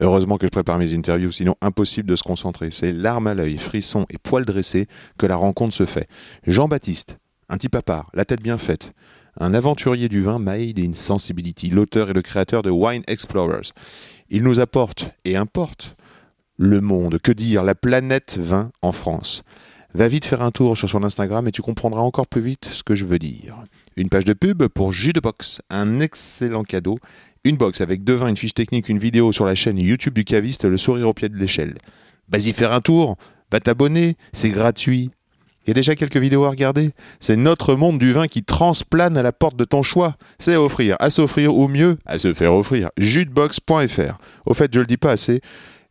Heureusement que je prépare mes interviews, sinon impossible de se concentrer. C'est larmes à l'œil, frissons et poils dressés que la rencontre se fait. Jean-Baptiste, un type à part, la tête bien faite, un aventurier du vin made in sensibility, l'auteur et le créateur de Wine Explorers. Il nous apporte et importe le monde, que dire, la planète vin en France. Va vite faire un tour sur son Instagram et tu comprendras encore plus vite ce que je veux dire. Une page de pub pour Jus un excellent cadeau. Une box avec deux vins, une fiche technique, une vidéo sur la chaîne YouTube du caviste, le sourire au pied de l'échelle. Vas-y faire un tour, va t'abonner, c'est gratuit. Il y a déjà quelques vidéos à regarder. C'est notre monde du vin qui transplane à la porte de ton choix. C'est à offrir, à s'offrir ou mieux, à se faire offrir. Jutebox.fr. Au fait, je le dis pas assez,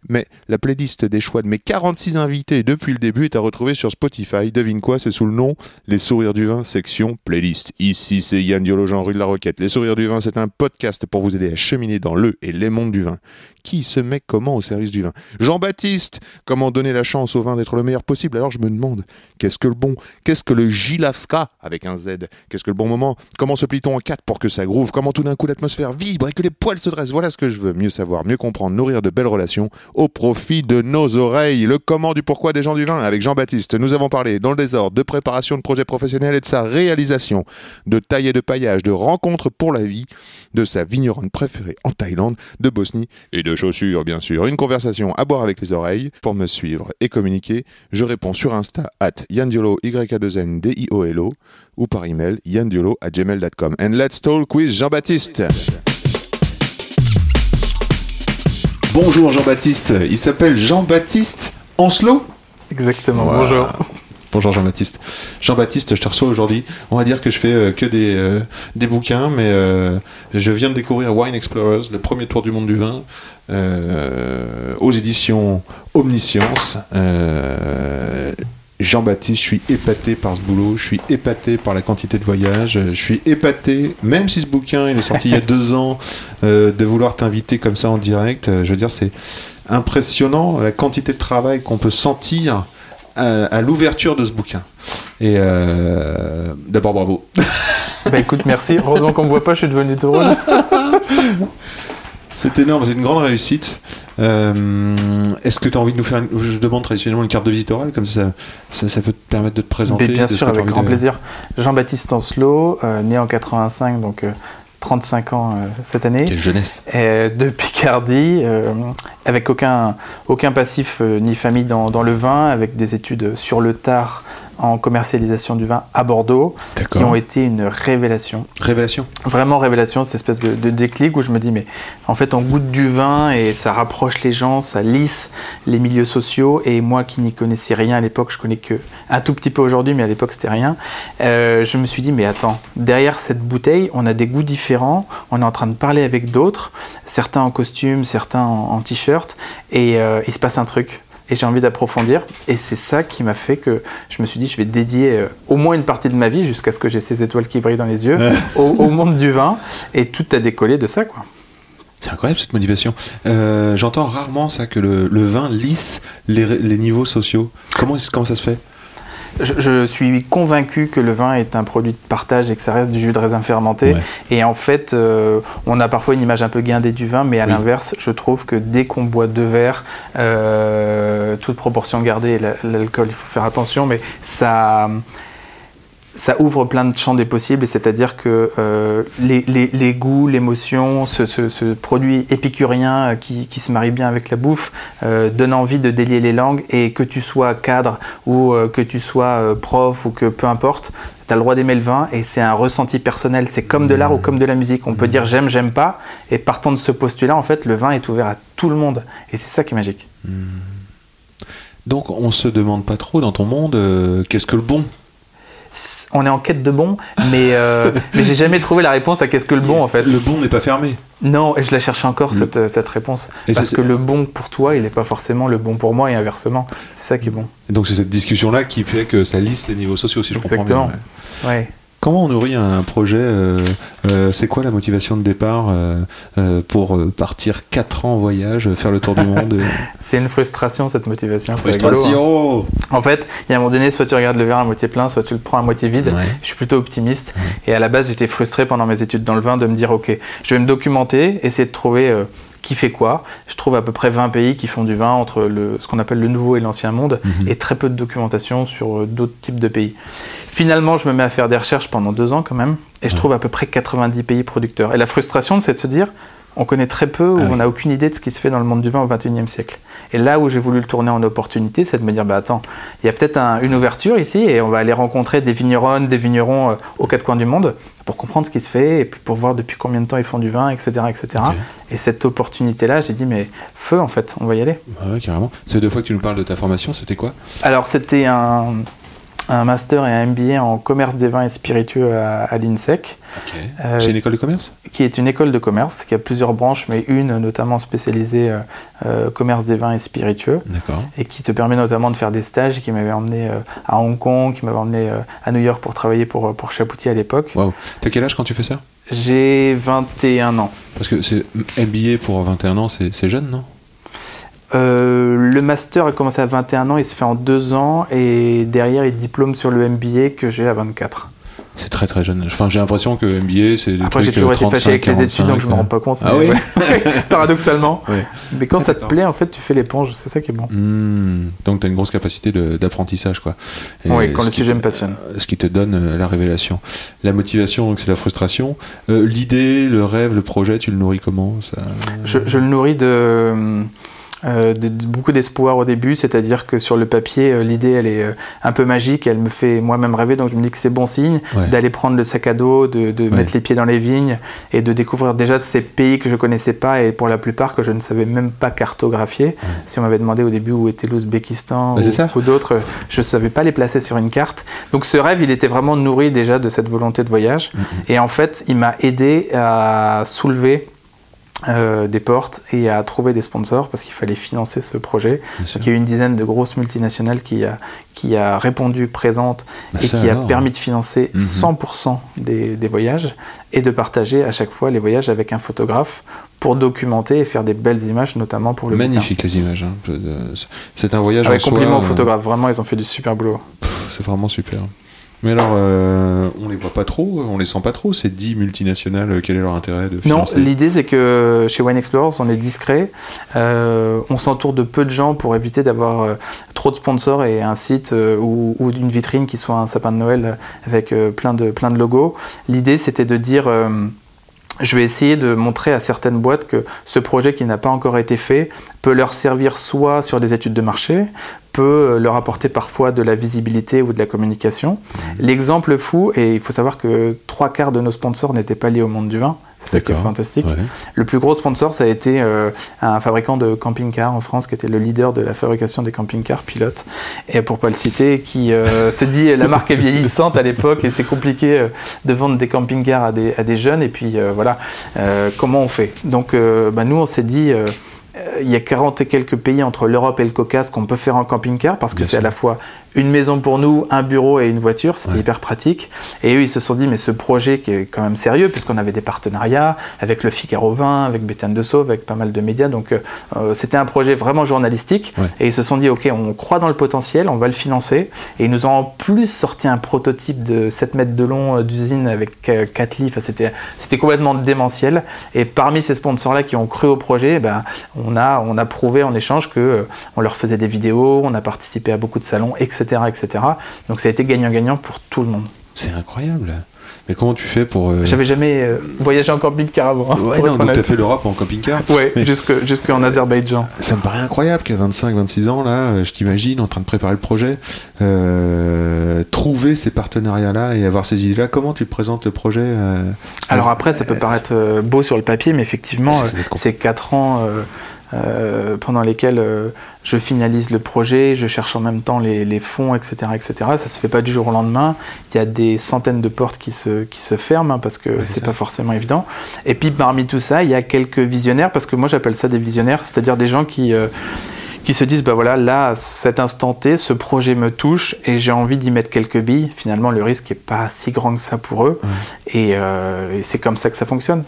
mais la playlist des choix de mes 46 invités depuis le début est à retrouver sur Spotify. Devine quoi, c'est sous le nom Les Sourires du Vin, section playlist. Ici, c'est Yann Diolo, rue de la Roquette. Les Sourires du Vin, c'est un podcast pour vous aider à cheminer dans le et les mondes du vin. Qui se met comment au service du vin Jean-Baptiste, comment donner la chance au vin d'être le meilleur possible? Alors je me demande, qu'est-ce que le bon Qu'est-ce que le Gilavska avec un Z Qu'est-ce que le bon moment Comment se plie-t-on en quatre pour que ça groove? Comment tout d'un coup l'atmosphère vibre et que les poils se dressent? Voilà ce que je veux. Mieux savoir, mieux comprendre, nourrir de belles relations au profit de nos oreilles. Le comment du pourquoi des gens du vin avec Jean-Baptiste. Nous avons parlé dans le désordre de préparation de projets professionnels et de sa réalisation, de taille et de paillage, de rencontres pour la vie, de sa vigneronne préférée en Thaïlande, de Bosnie et de chaussures bien sûr. Une conversation à boire avec les oreilles. Pour me suivre et communiquer, je réponds sur Insta at yandiolo y a 2 n d i o l o ou par email yandiolo at gmail.com. And let's talk with Jean-Baptiste. Bonjour Jean-Baptiste, il s'appelle Jean-Baptiste Ancelot? Exactement, Voilà. bonjour. Bonjour Jean-Baptiste. Jean-Baptiste, je te reçois aujourd'hui. On va dire que je fais euh, que des, euh, des bouquins, mais euh, je viens de découvrir Wine Explorers, le premier tour du monde du vin, aux éditions Omniscience. Jean-Baptiste, je suis épaté par ce boulot, je suis épaté par la quantité de voyages, je suis épaté, même si ce bouquin il est sorti il y a deux ans, euh, de vouloir t'inviter comme ça en direct. Euh, Je veux dire, c'est impressionnant la quantité de travail qu'on peut sentir à, à l'ouverture de ce bouquin. Et euh, d'abord, bravo. Bah écoute, merci. Heureusement qu'on me voit pas, je suis devenu rouge. C'est énorme, c'est une grande réussite. Euh, Est-ce que tu as envie de nous faire, une- je demande traditionnellement une carte de visite orale, comme ça, ça, ça peut te permettre de te présenter. Mais bien sûr, avec grand de- plaisir. Jean-Baptiste Ancelot, euh, né en 85, donc euh, 35 ans euh, cette année. Quelle jeunesse. Et de Picardie, euh, avec aucun, aucun passif euh, ni famille dans, dans le vin, avec des études sur le tard en commercialisation du vin à Bordeaux, qui ont été une révélation. Révélation. Vraiment révélation, cette espèce de, de déclic où je me dis, mais en fait, on goûte du vin et ça rapproche les gens, ça lisse les milieux sociaux. Et moi qui n'y connaissais rien à l'époque, je connais que un tout petit peu aujourd'hui, mais à l'époque, c'était rien. euh, je me suis dit, mais attends, derrière cette bouteille, on a des goûts différents, on est en train de parler avec d'autres, certains en costume, certains en, en t-shirt, et euh, il se passe un truc. Et j'ai envie d'approfondir. Et c'est ça qui m'a fait que je me suis dit, je vais dédier euh, au moins une partie de ma vie, jusqu'à ce que j'ai ces étoiles qui brillent dans les yeux, au, au monde du vin. Et tout a décollé de ça, quoi. C'est incroyable cette motivation. Euh, J'entends rarement ça, que le, le vin lisse les, les niveaux sociaux. Comment ça se fait? Je, je suis convaincu que le vin est un produit de partage et que ça reste du jus de raisin fermenté. Ouais. Et en fait, euh, on a parfois une image un peu guindée du vin, mais à Oui. l'inverse, je trouve que dès qu'on boit deux verres, euh, toute proportion gardée, la- l'alcool, il faut faire attention, mais ça, ça ouvre plein de champs des possibles, c'est-à-dire que euh, les, les- les goûts, l'émotion, ce, ce- produit épicurien euh, qui, qui se marie bien avec la bouffe, euh, donne envie de délier les langues, et que tu sois cadre ou que tu sois prof ou que peu importe, tu as le droit d'aimer le vin, et c'est un ressenti personnel, c'est comme de l'art ou comme de la musique, on peut dire j'aime, j'aime pas, et partant de ce postulat, en fait, le vin est ouvert à tout le monde, et c'est ça qui est magique. Donc on se demande pas trop dans ton monde qu'est-ce que le bon? On est en quête de bon, mais, euh, mais j'ai jamais trouvé la réponse à qu'est-ce que le bon en fait. Le bon n'est pas fermé. Non, et je la cherche encore Le- cette, cette réponse. Et Parce que le bon pour toi, il n'est pas forcément le bon pour moi et inversement. C'est ça qui est bon. Et donc c'est cette discussion-là qui fait que ça lisse les niveaux sociaux, si je comprends bien. ouais. Ouais. Comment on nourrit un projet euh, euh, C'est quoi la motivation de départ euh, pour partir 4 ans en voyage, faire le tour du monde C'est une frustration cette motivation. rigolo, hein. Frustration En fait, il y a un moment donné, soit tu regardes le verre à moitié plein, soit tu le prends à moitié vide. Ouais. Je suis plutôt optimiste. Et à la base, j'étais frustré pendant mes études dans le vin de me dire, OK, je vais me documenter, essayer de trouver qui fait quoi. Je trouve à peu près 20 pays qui font du vin entre le, ce qu'on appelle le nouveau et l'ancien monde, Mhm. et très peu de documentation sur euh, d'autres types de pays. Finalement, je me mets à faire des recherches pendant deux ans quand même, et je trouve à peu près 90 pays producteurs. Et la frustration, c'est de se dire, on connaît très peu ou Ah oui. on n'a aucune idée de ce qui se fait dans le monde du vin au XXIe siècle. Et là où j'ai voulu le tourner en opportunité, c'est de me dire, bah attends, il y a peut-être un- une ouverture ici et on va aller rencontrer des vigneronnes, des vignerons euh, aux quatre coins du monde pour comprendre ce qui se fait et puis pour voir depuis combien de temps ils font du vin, etc. etc. Et cette opportunité-là, j'ai dit, mais feu en fait, on va y aller. Ah ouais, carrément. C'est deux fois que tu nous parles de ta formation, c'était quoi? Alors c'était un, un master et un MBA en commerce des vins et spiritueux à, à l'INSEC, Euh, Chez une école de commerce? qui est une école de commerce qui a plusieurs branches, mais une notamment spécialisée euh, euh, commerce des vins et spiritueux. D'accord. et qui te permet notamment de faire des stages, qui m'avait emmené euh, à Hong Kong, qui m'avait emmené euh, à New York pour travailler pour, euh, pour Chapoutier à l'époque. Waouh. T'as quel âge quand tu fais ça? J'ai 21 ans. Parce que c'est MBA pour 21 ans, c'est c'est jeune, non? Euh, le master a commencé à 21 ans, il se fait en deux ans, et derrière il diplôme sur le MBA que j'ai à 24. C'est très très jeune. Enfin, j'ai l'impression que MBA, c'est des Après j'ai trucs, toujours euh, été fâché 35, avec les études, donc je me 45, rends pas compte. Ah mais oui ouais. Paradoxalement. Ouais. Mais quand ça te plaît, en fait, tu fais l'éponge, c'est ça qui est bon. Hmm, donc tu as une grosse capacité d'apprentissage quoi. Et Oui, quand le sujet te- me passionne. euh, Ce qui te donne euh, la révélation. La motivation, c'est la frustration. Euh, L'idée, le rêve, le projet, tu le nourris comment ça... Je, je le nourris de, euh, de- de beaucoup d'espoir au début, c'est-à-dire que sur le papier, euh, l'idée elle est euh, un peu magique, elle me fait moi-même rêver, donc je me dis que c'est bon signe Ouais. d'aller prendre le sac à dos, de, de Ouais. mettre les pieds dans les vignes et de découvrir déjà ces pays que je connaissais pas et pour la plupart que je ne savais même pas cartographier. Si on m'avait demandé au début où était l'Ouzbékistan ou, d'autres, je ne savais pas les placer sur une carte. Donc ce rêve, il était vraiment nourri déjà de cette volonté de voyage. Et en fait, il m'a aidé à soulever euh, des portes et à trouver des sponsors parce qu'il fallait financer ce projet. Donc il y a eu une dizaine de grosses multinationales qui a, qui a répondu présente Bah, et qui alors. a permis de financer Mhm. 100% des, des voyages et de partager à chaque fois les voyages avec un photographe pour documenter et faire des belles images, notamment pour le bouquin. Magnifique les images. hein. Euh, C'est un voyage Avec en soi, compliment aux euh, photographes, vraiment ils ont fait du super boulot. C'est vraiment super. Mais alors, euh, on les voit pas trop, on les sent pas trop, ces 10 multinationales, euh, quel est leur intérêt de Non, financer? l'idée c'est que chez Wine Explorers, on est discret. Euh, on s'entoure de peu de gens pour éviter d'avoir euh, trop de sponsors et un site euh, ou, ou une vitrine qui soit un sapin de Noël euh, avec euh, plein, de, plein de logos. L'idée c'était de dire. Je vais essayer de montrer à certaines boîtes que ce projet qui n'a pas encore été fait peut leur servir soit sur des études de marché, peut leur apporter parfois de la visibilité ou de la communication. L'exemple fou, et il faut savoir que trois quarts de nos sponsors n'étaient pas liés au monde du vin, c'est fantastique. Ouais. Le plus gros sponsor, ça a été euh, un fabricant de camping-cars en France qui était le leader de la fabrication des camping-cars pilotes, et pour pas le citer, qui euh, se dit la marque est vieillissante à l'époque et c'est compliqué euh, de vendre des camping-cars à des, à des jeunes, et puis voilà, comment on fait? Donc bah, nous, on s'est dit. il y a 40 et quelques pays entre l'Europe et le Caucase qu'on peut faire en camping-car parce que c'est à la fois une maison pour nous, un bureau et une voiture, c'était Ouais. hyper pratique. Et eux, ils se sont dit, mais ce projet qui est quand même sérieux, puisqu'on avait des partenariats avec le Figaro 20, avec Béthane de Sauve, avec pas mal de médias, donc euh, euh, c'était un projet vraiment journalistique. Ouais. Et ils se sont dit, ok, on croit dans le potentiel, on va le financer. Et ils nous ont en plus sorti un prototype de 7 mètres de long euh, d'usine avec 4 lits. Enfin, c'était, c'était complètement démentiel. Et parmi ces sponsors-là qui ont cru au projet, ben, on, a, on a prouvé en échange que euh, on leur faisait des vidéos, on a participé à beaucoup de salons, etc. etc. Donc ça a été gagnant-gagnant pour tout le monde. C'est incroyable. Mais comment tu fais pour. euh, J'avais jamais euh, voyagé en camping-car avant. hein, Ouais, non, donc honnête. t'as fait l'Europe en camping-car. Ouais, Mais- jusque, jusqu'en Azerbaïdjan. Ça me paraît incroyable qu'à 25-26 ans, là, je t'imagine en train de préparer le projet, euh, trouver ces partenariats-là et avoir ces idées-là. Comment tu présentes le projet Alors après, ça peut paraître beau sur le papier, mais effectivement, compliqué. c'est 4 ans euh, pendant lesquelles euh, je finalise le projet, je cherche en même temps les, les fonds, etc., etc. Ça se fait pas du jour au lendemain. Il y a des centaines de portes qui se, qui se ferment hein, parce que Ouais, c'est pas forcément évident. Et puis parmi tout ça, il y a quelques visionnaires parce que moi j'appelle ça des visionnaires, c'est-à-dire des gens qui euh, qui se disent bah voilà là à cet instant T ce projet me touche et j'ai envie d'y mettre quelques billes finalement le risque est pas si grand que ça pour eux et, euh, et c'est comme ça que ça fonctionne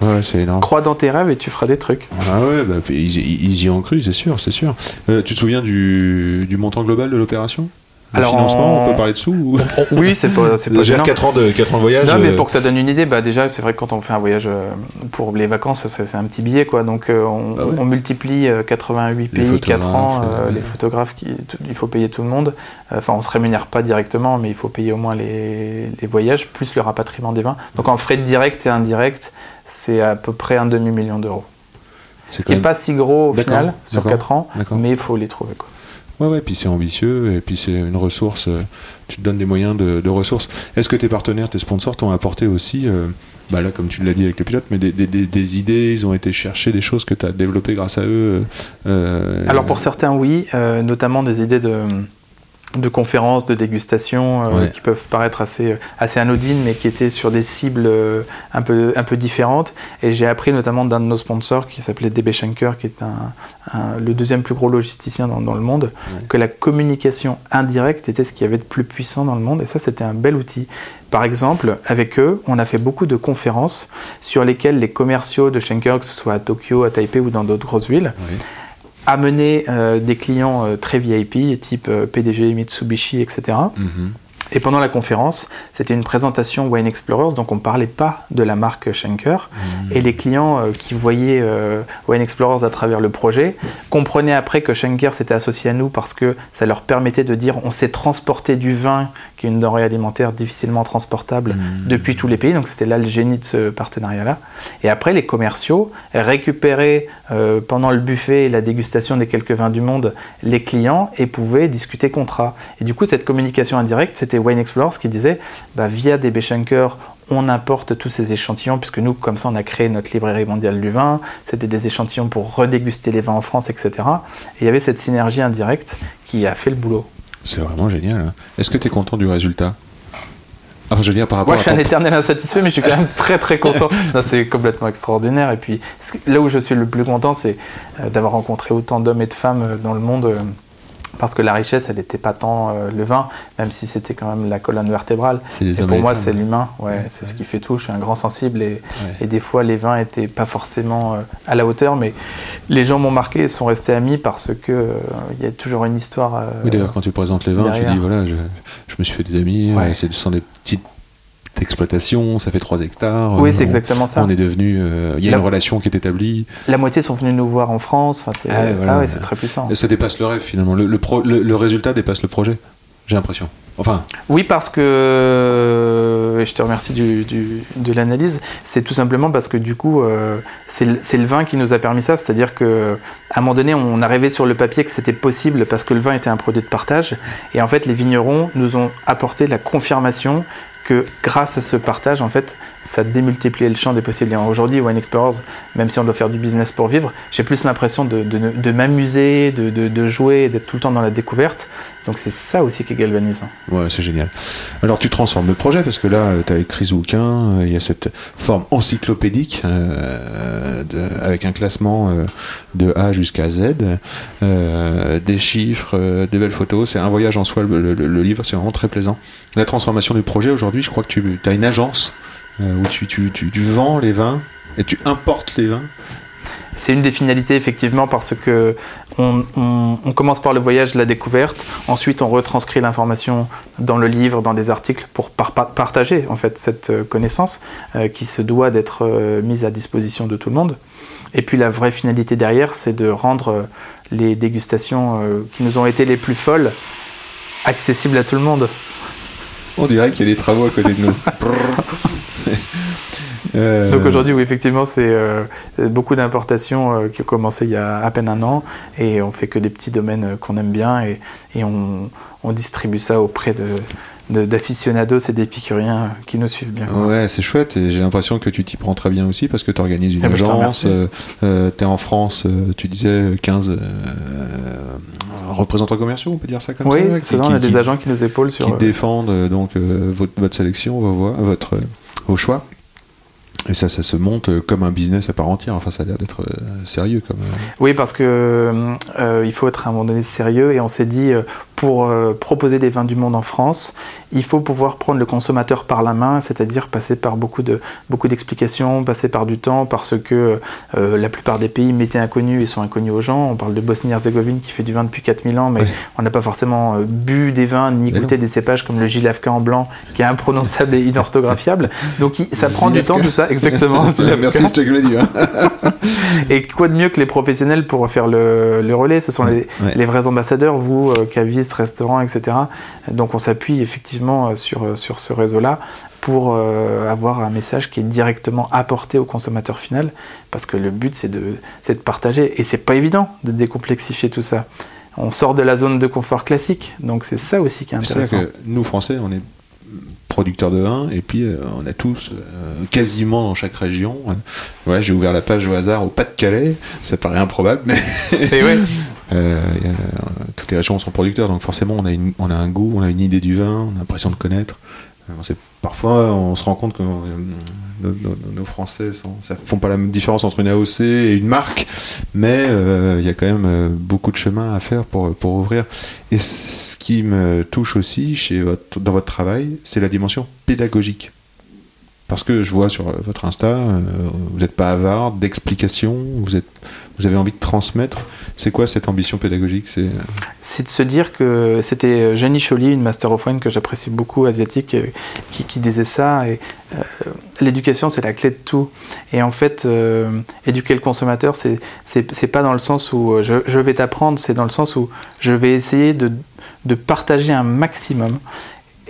Ouais, c'est énorme. crois dans tes rêves et tu feras des trucs Ah ouais, bah, ils, y ont cru, c'est sûr, c'est sûr. Euh, tu te souviens du, du montant global de l'opération? Le Alors, financement, en- on peut parler dessous ou... oui c'est pas c'est pas gênant 4 ans de, 4 ans de voyage non, mais euh, pour que ça donne une idée, bah déjà, c'est vrai que quand on fait un voyage euh, pour les vacances, c'est un petit billet, quoi. Donc, euh, on, Bah ouais. on multiplie euh, 88 Les pays, 4 ans, euh, les photographes, qui, il faut payer tout le monde. Enfin, on se rémunère pas directement, mais il faut payer au moins les, les voyages, plus le rapatriement des vins. Donc, en frais directs et indirects, c'est à peu près un demi-million d'euros. Ce qui n'est même- pas si gros au final, sur d'accord, 4 ans, mais il faut les trouver, quoi. Ouais, ouais, puis c'est ambitieux, et puis c'est une ressource, euh, tu te donnes des moyens de, de ressources. Est-ce que tes partenaires, tes sponsors t'ont apporté aussi, euh, bah là, comme tu l'as dit avec le pilote, mais des, des- des- des idées, ils ont été chercher des choses que tu as développées grâce à eux euh, Alors pour certains, oui, notamment des idées de, de conférences, de dégustation euh, Ouais. qui peuvent paraître assez, assez anodines, mais qui étaient sur des cibles euh, un, peu, un peu différentes. Et j'ai appris notamment d'un de nos sponsors qui s'appelait DB Schenker, qui est un, un- le deuxième plus gros logisticien dans, dans le monde, Ouais. que la communication indirecte était ce qu'il y avait de plus puissant dans le monde. Et ça, c'était un bel outil. Par exemple, avec eux, on a fait beaucoup de conférences sur lesquelles les commerciaux de Schenker, que ce soit à Tokyo, à Taipei ou dans d'autres grosses villes, Ouais. Amener euh, des clients euh, très VIP, type euh, PDG, Mitsubishi, etc. Mhm. Et pendant la conférence, c'était une présentation Wine Explorers, donc on ne parlait pas de la marque Schenker. Et les clients euh, qui voyaient euh, Wine Explorers à travers le projet comprenaient après que Schenker s'était associé à nous parce que ça leur permettait de dire on sait transporter du vin, qui est une denrée alimentaire difficilement transportable, depuis tous les pays. Donc c'était là le génie de ce partenariat-là. Et après, les commerciaux récupéraient euh, pendant le buffet et la dégustation des quelques vins du monde les clients et pouvaient discuter contrat. Et du coup, cette communication indirecte, c'était Wine Explorers qui disait bah, via DB Schenker, on importe tous ces échantillons, puisque nous, comme ça, on a créé notre librairie mondiale du vin. C'était des échantillons pour redéguster les vins en France, etc. Et il y avait cette synergie indirecte qui a fait le boulot. C'est vraiment génial. hein. Est-ce que tu es content du résultat? Enfin, je veux dire, par rapport Moi, je suis à un éternel insatisfait, mais je suis quand même très très content. C'est complètement extraordinaire. Et puis, là où je suis le plus content, c'est euh, d'avoir rencontré autant d'hommes et de femmes euh, dans le monde. Parce que la richesse, elle n'était pas tant euh, le vin, même si c'était quand même la colonne vertébrale. Et pour moi, c'est l'humain. Ouais, Ouais, c'est ouais. ce qui fait tout. Je suis un grand sensible et, Ouais. et des fois, les vins étaient pas forcément euh, à la hauteur, mais les gens m'ont marqué et sont restés amis parce que euh, il y a toujours une histoire. Oui, d'ailleurs, quand tu présentes les vins, tu dis voilà, je, je me suis fait des amis, c'est- ce sont des petites exploitations, ça fait 3 hectares. oui, euh, c'est exactement ça. On est devenu. euh, Il y a La- une relation qui est établie. La moitié sont venus nous voir en France. Enfin, c'est Ah, ah ouais, c'est très puissant. Et ça dépasse le rêve finalement. Le, le, pro- le- le résultat dépasse le projet. J'ai l'impression. Enfin, Oui, parce que, et je te remercie du, du- de l'analyse, c'est tout simplement parce que du coup, euh, c'est le, c'est le vin qui nous a permis ça. C'est-à-dire qu'à un moment donné, on arrivait sur le papier que c'était possible parce que le vin était un produit de partage. Et en fait, les vignerons nous ont apporté la confirmation que grâce à ce partage, en fait, ça démultipliait le champ des possibles. Aujourd'hui, Wine Explorers, même si on doit faire du business pour vivre, j'ai plus l'impression de, m'amuser, de, jouer, d'être tout le temps dans la découverte. Donc c'est ça aussi qui est galvanisant. ouais, c'est génial. Alors tu transformes le projet parce que là, tu as écrit ce bouquin, euh, il y a cette forme encyclopédique euh, avec un classement euh, de A jusqu'à Z, euh, des chiffres, euh, des belles photos. C'est un voyage en soi, le livre, c'est vraiment très plaisant. La transformation du projet aujourd'hui, je crois que tu as une agence euh, où tu, vends les vins et tu importes les vins. C'est une des finalités effectivement parce que on, commence par le voyage, la découverte, ensuite on retranscrit l'information dans le livre, dans des articles pour par- par- partager en fait cette euh, connaissance euh, qui se doit d'être mise à disposition de tout le monde. Et puis la vraie finalité derrière, c'est de rendre les dégustations qui nous ont été les plus folles accessibles à tout le monde. On dirait qu'il y a des travaux à côté de nous. Euh, Donc aujourd'hui, oui, effectivement, c'est euh, beaucoup d'importations euh, qui ont commencé il y a à peine un an et on fait que des petits domaines qu'on aime bien et, et on, on distribue ça auprès de- d'aficionados et d'épicuriens qui nous suivent bien. Ouais, c'est chouette et j'ai l'impression que tu t'y prends très bien aussi parce que tu organises une Ah bah, je te agence, remercie. tu es en France, euh, tu disais 15 euh, représentants commerciaux, on peut dire ça comme Oui, ça c'est qui- ça, on a qui- des agents qui nous épaulent sur. qui euh, défendent euh, donc euh, votre, votre sélection, vos, voix- votre, euh, vos choix. Et ça, ça se monte euh, comme un business à part entière. Enfin, ça a l'air d'être euh, sérieux comme. euh, Oui, parce que euh, il faut être à un moment donné sérieux et on s'est dit pour euh, proposer des vins du monde en France, il faut pouvoir prendre le consommateur par la main, c'est-à-dire passer par beaucoup de beaucoup d'explications, passer par du temps, parce que euh, la plupart des pays m'étaient inconnus et sont inconnus aux gens. On parle de Bosnie-Herzégovine qui fait du vin depuis 4000 ans, mais Ouais. on n'a pas forcément bu des vins ni goûté des cépages comme le Gilavka en blanc, qui est imprononçable et inorthographiable. Donc il- ça prend du temps tout ça, exactement. Merci, je l'ai dit. hein. Et quoi de mieux que les professionnels pour faire le, le relais? Ce sont les, Ouais. les vrais ambassadeurs, vous, euh, cavistes, restaurants, etc. Donc on s'appuie effectivement euh, sur, euh, sur ce réseau-là pour euh, avoir un message qui est directement apporté au consommateur final, parce que le but c'est de, c'est de partager, et c'est pas évident de décomplexifier tout ça. On sort de la zone de confort classique, donc c'est ça aussi qui est intéressant. C'est-à-dire que nous, Français, on est producteurs de vin et puis euh, on a tous euh, quasiment dans chaque région. voilà, j'ai ouvert la page au hasard au Pas-de-Calais. Ça paraît improbable, mais Et ouais, euh, a- toutes les régions sont producteurs, donc forcément on a, une- on a un goût, on a une idée du vin, on a l'impression de connaître. Parfois on se rend compte que euh, nos, Français ne font pas la même différence entre une AOC et une marque, mais euh, il y a quand même euh, beaucoup de chemin à faire pour, ouvrir. Et ce qui me touche aussi dans votre travail, c'est la dimension pédagogique. Parce que je vois sur euh, votre Insta, euh, vous n'êtes pas avare d'explications, vous, vous avez envie de transmettre. C'est quoi cette ambition pédagogique? C'est euh, c'est de se dire que c'était Jenny Choly, une Master of Wine que j'apprécie beaucoup, asiatique, qui, disait ça. L'éducation, c'est la clé de tout. Et en fait, éduquer le consommateur, c'est pas dans le sens où je, vais t'apprendre, c'est dans le sens où je vais essayer de partager un maximum.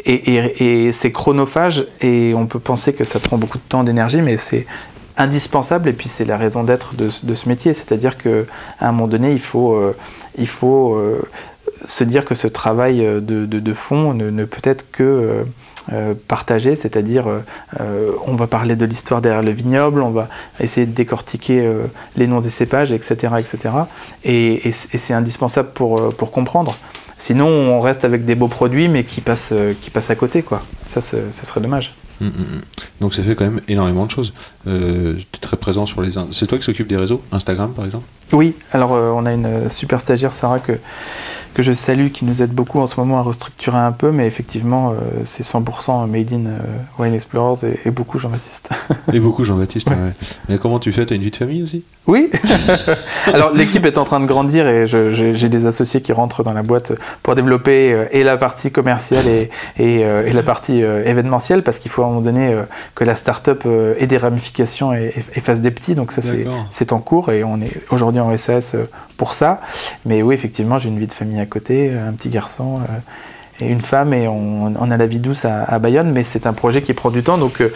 Et, c'est chronophage et on peut penser que ça prend beaucoup de temps, d'énergie, mais c'est indispensable et puis c'est la raison d'être de, ce- métier. C'est-à-dire qu'à un moment donné, il faut, euh, il faut euh, se dire que ce travail euh, de, de- fond ne, peut être que partagé, c'est-à-dire on va parler de l'histoire derrière le vignoble, on va essayer de décortiquer les noms des cépages, etc. etc. Et, et c'est indispensable pour, pour comprendre. Sinon, on reste avec des beaux produits, mais qui passent, euh, qui passent à côté, quoi. Ça, ce serait dommage. Mm, mm, mm. Donc ça fait quand même énormément de choses. Euh, tu es très présent sur les... C'est toi qui s'occupe des réseaux Instagram par exemple? Oui, alors euh, on a une super stagiaire, Sarah, que, que je salue, qui nous aide beaucoup en ce moment à restructurer un peu, mais effectivement, euh, c'est 100% made in euh, Wine Explorers et, et beaucoup Jean-Baptiste. Et beaucoup Jean-Baptiste. Ouais. ouais. Mais comment tu fais? T'as une vie de famille aussi? Oui Alors l'équipe est en train de grandir et j'ai des associés qui rentrent dans la boîte pour développer euh, et la partie commerciale et, et, euh, et la partie événementielle parce qu'il faut à un moment donné que la start-up ait des ramifications et, fasse des petits. Donc ça c'est en cours et on est aujourd'hui en SAS pour ça. Mais oui, effectivement, j'ai une vie de famille à côté, euh, un petit garçon. euh, et une femme et on, on a la vie douce à, à Bayonne, mais c'est un projet qui prend du temps, donc euh,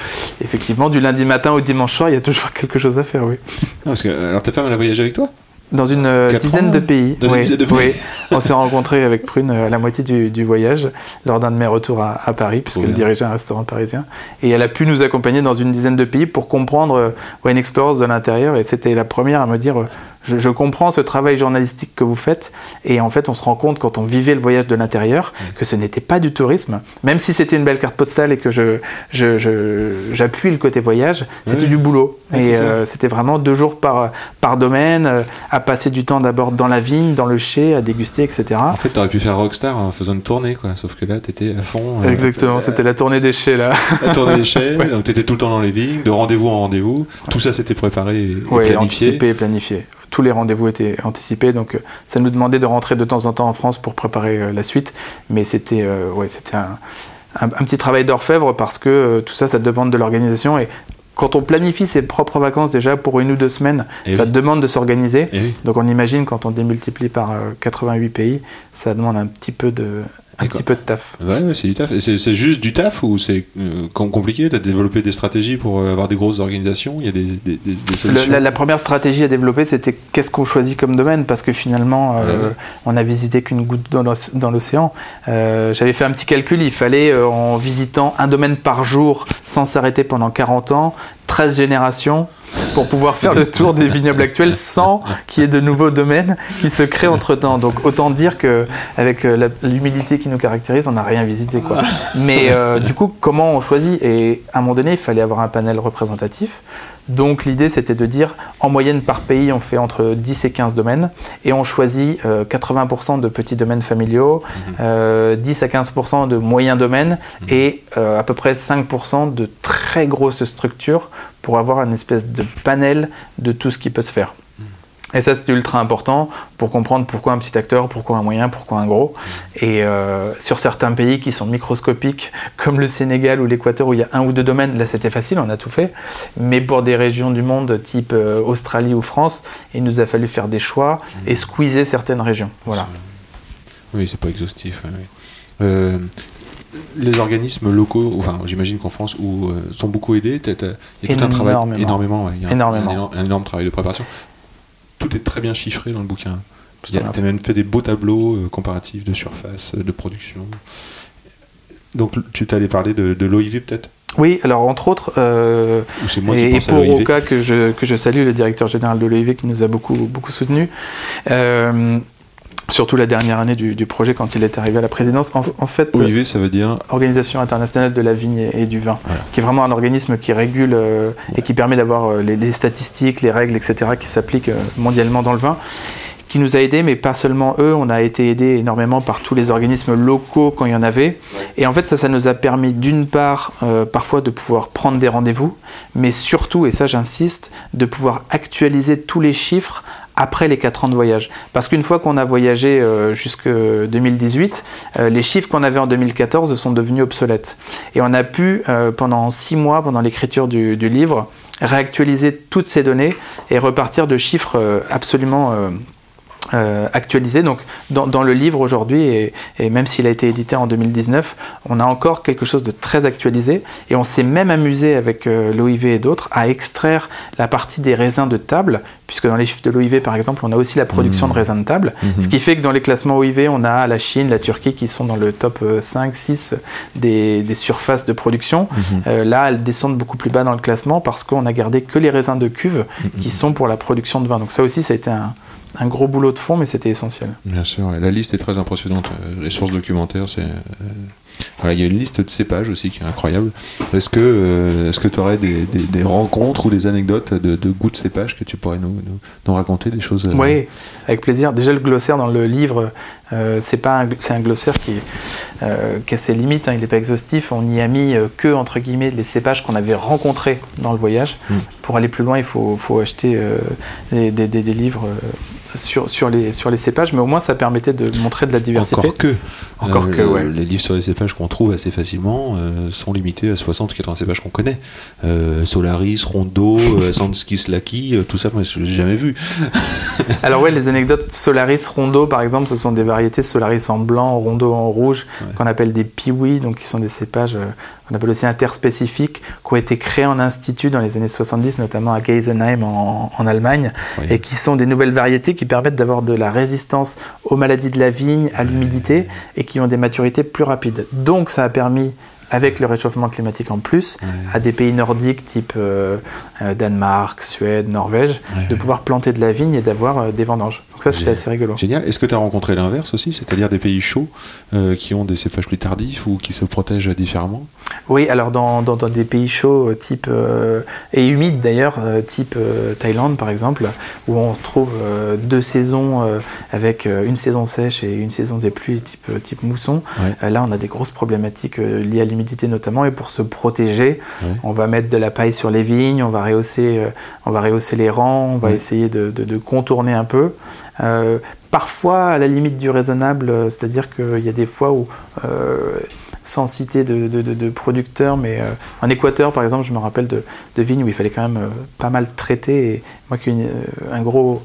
effectivement du lundi matin au dimanche soir, il y a toujours quelque chose à faire, oui. Non, parce que, Alors ta femme elle a voyagé avec toi? Dans une euh, dizaine ans, de pays. dans une dizaine de pays. oui. On s'est rencontrés avec Prune euh, à la moitié du, du voyage, lors d'un de mes retours à, à Paris, puisqu'elle dirigeait un restaurant parisien. Et elle a pu nous accompagner dans une dizaine de pays pour comprendre euh, Wine Explorers de l'intérieur. Et c'était la première à me dire euh, je, je comprends ce travail journalistique que vous faites. Et en fait, on se rend compte quand on vivait le voyage de l'intérieur que ce n'était pas du tourisme. Même si c'était une belle carte postale et que je, je, je- j'appuie le côté voyage, c'était Oui. du boulot. Ouais, et euh, c'était vraiment deux jours par, par domaine, euh, à passer du temps d'abord dans la vigne, dans le chai, à déguster, etc. En fait, t'aurais pu faire rockstar en faisant une tournée, quoi. Sauf que là, t'étais à fond. euh, Exactement, c'était la tournée des chais là. La tournée des chaînes, donc t'étais tout le temps dans les vignes, de rendez-vous en rendez-vous. Tout ça, c'était préparé et, Oui, planifié. anticipé et planifié. Tous les rendez-vous étaient anticipés, donc euh, ça nous demandait de rentrer de temps en temps en France pour préparer euh, la suite. Mais c'était euh, ouais, c'était un, un- un petit travail d'orfèvre parce que tout ça, ça demande de l'organisation. Et quand on planifie ses propres vacances déjà pour une ou deux semaines, Et ça oui. demande de s'organiser. Oui. Donc on imagine quand on démultiplie par euh, 88 pays, ça demande un petit peu de un petit peu de taf. Ouais, ouais, c'est du taf. Et c'est juste du taf ou c'est euh, com- compliqué? T'as développé des stratégies pour euh, avoir des grosses organisations? Il y a des, des, des- des Le- solutions? la, la première stratégie à développer, c'était qu'est-ce qu'on choisit comme domaine, parce que finalement, euh, Ouais, on a visité qu'une goutte dans l'oc- dans l'océan. Euh, J'avais fait un petit calcul, il fallait, en visitant un domaine par jour, sans s'arrêter pendant 40 ans, 13 générations, pour pouvoir faire le tour des vignobles actuels sans qu'il y ait de nouveaux domaines qui se créent entre-temps. Donc autant dire que avec euh, l'humilité qui nous caractérise, on n'a rien visité. Quoi. Mais euh, du coup, comment on choisit? Et à un moment donné, il fallait avoir un panel représentatif. Donc l'idée, c'était de dire, en moyenne par pays, on fait entre 10 et 15 domaines, et on choisit euh, 80% de petits domaines familiaux, euh, 10 à 15% de moyens domaines, et euh, à peu près 5% de très grosses structures pour avoir une espèce de panel de tout ce qui peut se faire. Et ça, c'était ultra important pour comprendre pourquoi un petit acteur, pourquoi un moyen, pourquoi un gros. Et euh, sur certains pays qui sont microscopiques, comme le Sénégal ou l'Équateur, où il y a un ou deux domaines, là c'était facile, on a tout fait. Mais pour des régions du monde type euh, Australie ou France, il nous a fallu faire des choix et squeezer certaines régions. Voilà. Oui, c'est pas exhaustif. ouais. Euh, les organismes locaux, enfin, j'imagine qu'en France, où, sont beaucoup aidés. Il y a tout un travail Énormément. énormément. ouais, il y a un- Énormément. Un, énorme, un énorme travail de préparation. Tout est très bien chiffré dans le bouquin. Tu as même fait des beaux tableaux euh, comparatifs de surface, euh, de production. Donc, tu t'allais parler de, de l'OIV peut-être? Oui, alors entre autres, euh, moi et, et pour Oka, que je, que je salue, le directeur général de l'OIV, qui nous a beaucoup, beaucoup soutenus. Euh, surtout la dernière année du, du projet quand il est arrivé à la présidence. En, en fait, OIV, ça veut dire Organisation internationale de la vigne et, et du vin, Voilà. qui est vraiment un organisme qui régule euh, et qui permet d'avoir euh, les, les statistiques, les règles, etc., qui s'appliquent euh, mondialement dans le vin, qui nous a aidés, mais pas seulement eux, on a été aidés énormément par tous les organismes locaux quand il y en avait. Et en fait, ça, ça nous a permis d'une part, euh, parfois, de pouvoir prendre des rendez-vous, mais surtout, et ça j'insiste, de pouvoir actualiser tous les chiffres après les 4 ans de voyage. Parce qu'une fois qu'on a voyagé euh, jusque 2018, euh, les chiffres qu'on avait en 2014 sont devenus obsolètes. Et on a pu, euh, pendant 6 mois, pendant l'écriture du, livre, réactualiser toutes ces données et repartir de chiffres euh, absolument euh, euh, actualisés. Donc, dans, dans le livre aujourd'hui, et, et même s'il a été édité en 2019, on a encore quelque chose de très actualisé. Et on s'est même amusé avec euh, l'OIV et d'autres à extraire la partie des raisins de table, puisque dans les chiffres de l'OIV, par exemple, on a aussi la production Mmh. de raisins de table. Mhm. Ce qui fait que dans les classements OIV, on a la Chine, la Turquie qui sont dans le top euh, 5, 6 des, des surfaces de production. Mhm. Euh, là, elles descendent beaucoup plus bas dans le classement parce qu'on a gardé que les raisins de cuve qui sont pour la production de vin. Donc ça aussi, ça a été un, un gros boulot de fond, mais c'était essentiel. Bien sûr, la liste est très impressionnante. Euh, Les sources documentaires, c'est. euh, Voilà, il y a une liste de cépages aussi qui est incroyable. Est-ce que euh, est-ce que tu aurais des, des- des rencontres ou des anecdotes de, de goûts de cépages que tu pourrais nous, nous, nous raconter des choses euh, Oui, avec plaisir. Déjà, le glossaire dans le livre, euh, c'est pas un, c'est un glossaire qui, euh, qui a ses limites. hein, il n'est pas exhaustif. On n'y a mis euh, que entre guillemets les cépages qu'on avait rencontrés dans le voyage. Mm. Pour aller plus loin, il faut, faut acheter euh, des, des- livres euh, sur, sur, les, sur les cépages, mais au moins ça permettait de montrer de la diversité. Encore que. Encore que, le- ouais. Les livres sur les cépages qu'on trouve assez facilement euh, sont limités à 60 ou 80 cépages qu'on connaît. Euh, Solaris, Rondo, euh, euh, tout ça, moi, je l'ai jamais vu. Alors ouais, les anecdotes Solaris Rondo, par exemple, ce sont des variétés Solaris en blanc, Rondo en rouge, Ouais. qu'on appelle des piwi, donc qui sont des cépages euh, qu'on appelle aussi interspécifiques, qui ont été créés en institut dans les années 70, notamment à Geisenheim en, en Allemagne, et qui sont des nouvelles variétés qui permettent d'avoir de la résistance aux maladies de la vigne, à l'humidité, et qui ont des maturités plus rapides. Donc ça a permis avec le réchauffement climatique en plus, Ouais. à des pays nordiques type euh, euh, Danemark, Suède, Norvège, Ouais, de pouvoir planter de la vigne et d'avoir euh, des vendanges. Donc ça, c'était assez rigolo. Génial. Est-ce que tu as rencontré l'inverse aussi, c'est-à-dire des pays chauds euh, qui ont des cépages plus tardifs ou qui se protègent différemment? Oui, alors dans, dans, dans des pays chauds type et humides d'ailleurs, type Thaïlande par exemple, où on trouve deux saisons avec une saison sèche et une saison des pluies type, type mousson. Ouais. Là, on a des grosses problématiques liées à l'humidité notamment, et pour se protéger, on va mettre de la paille sur les vignes, on va rehausser, euh, on va rehausser les rangs, on va essayer de, de- de contourner un peu. Euh, parfois, à la limite du raisonnable, euh, c'est-à-dire qu'il y a des fois où, sans citer de, de- de- de producteurs, mais euh, en Équateur, par exemple, je me rappelle de, vignes où il fallait quand même euh, pas mal traiter. Et moi qui ai un gros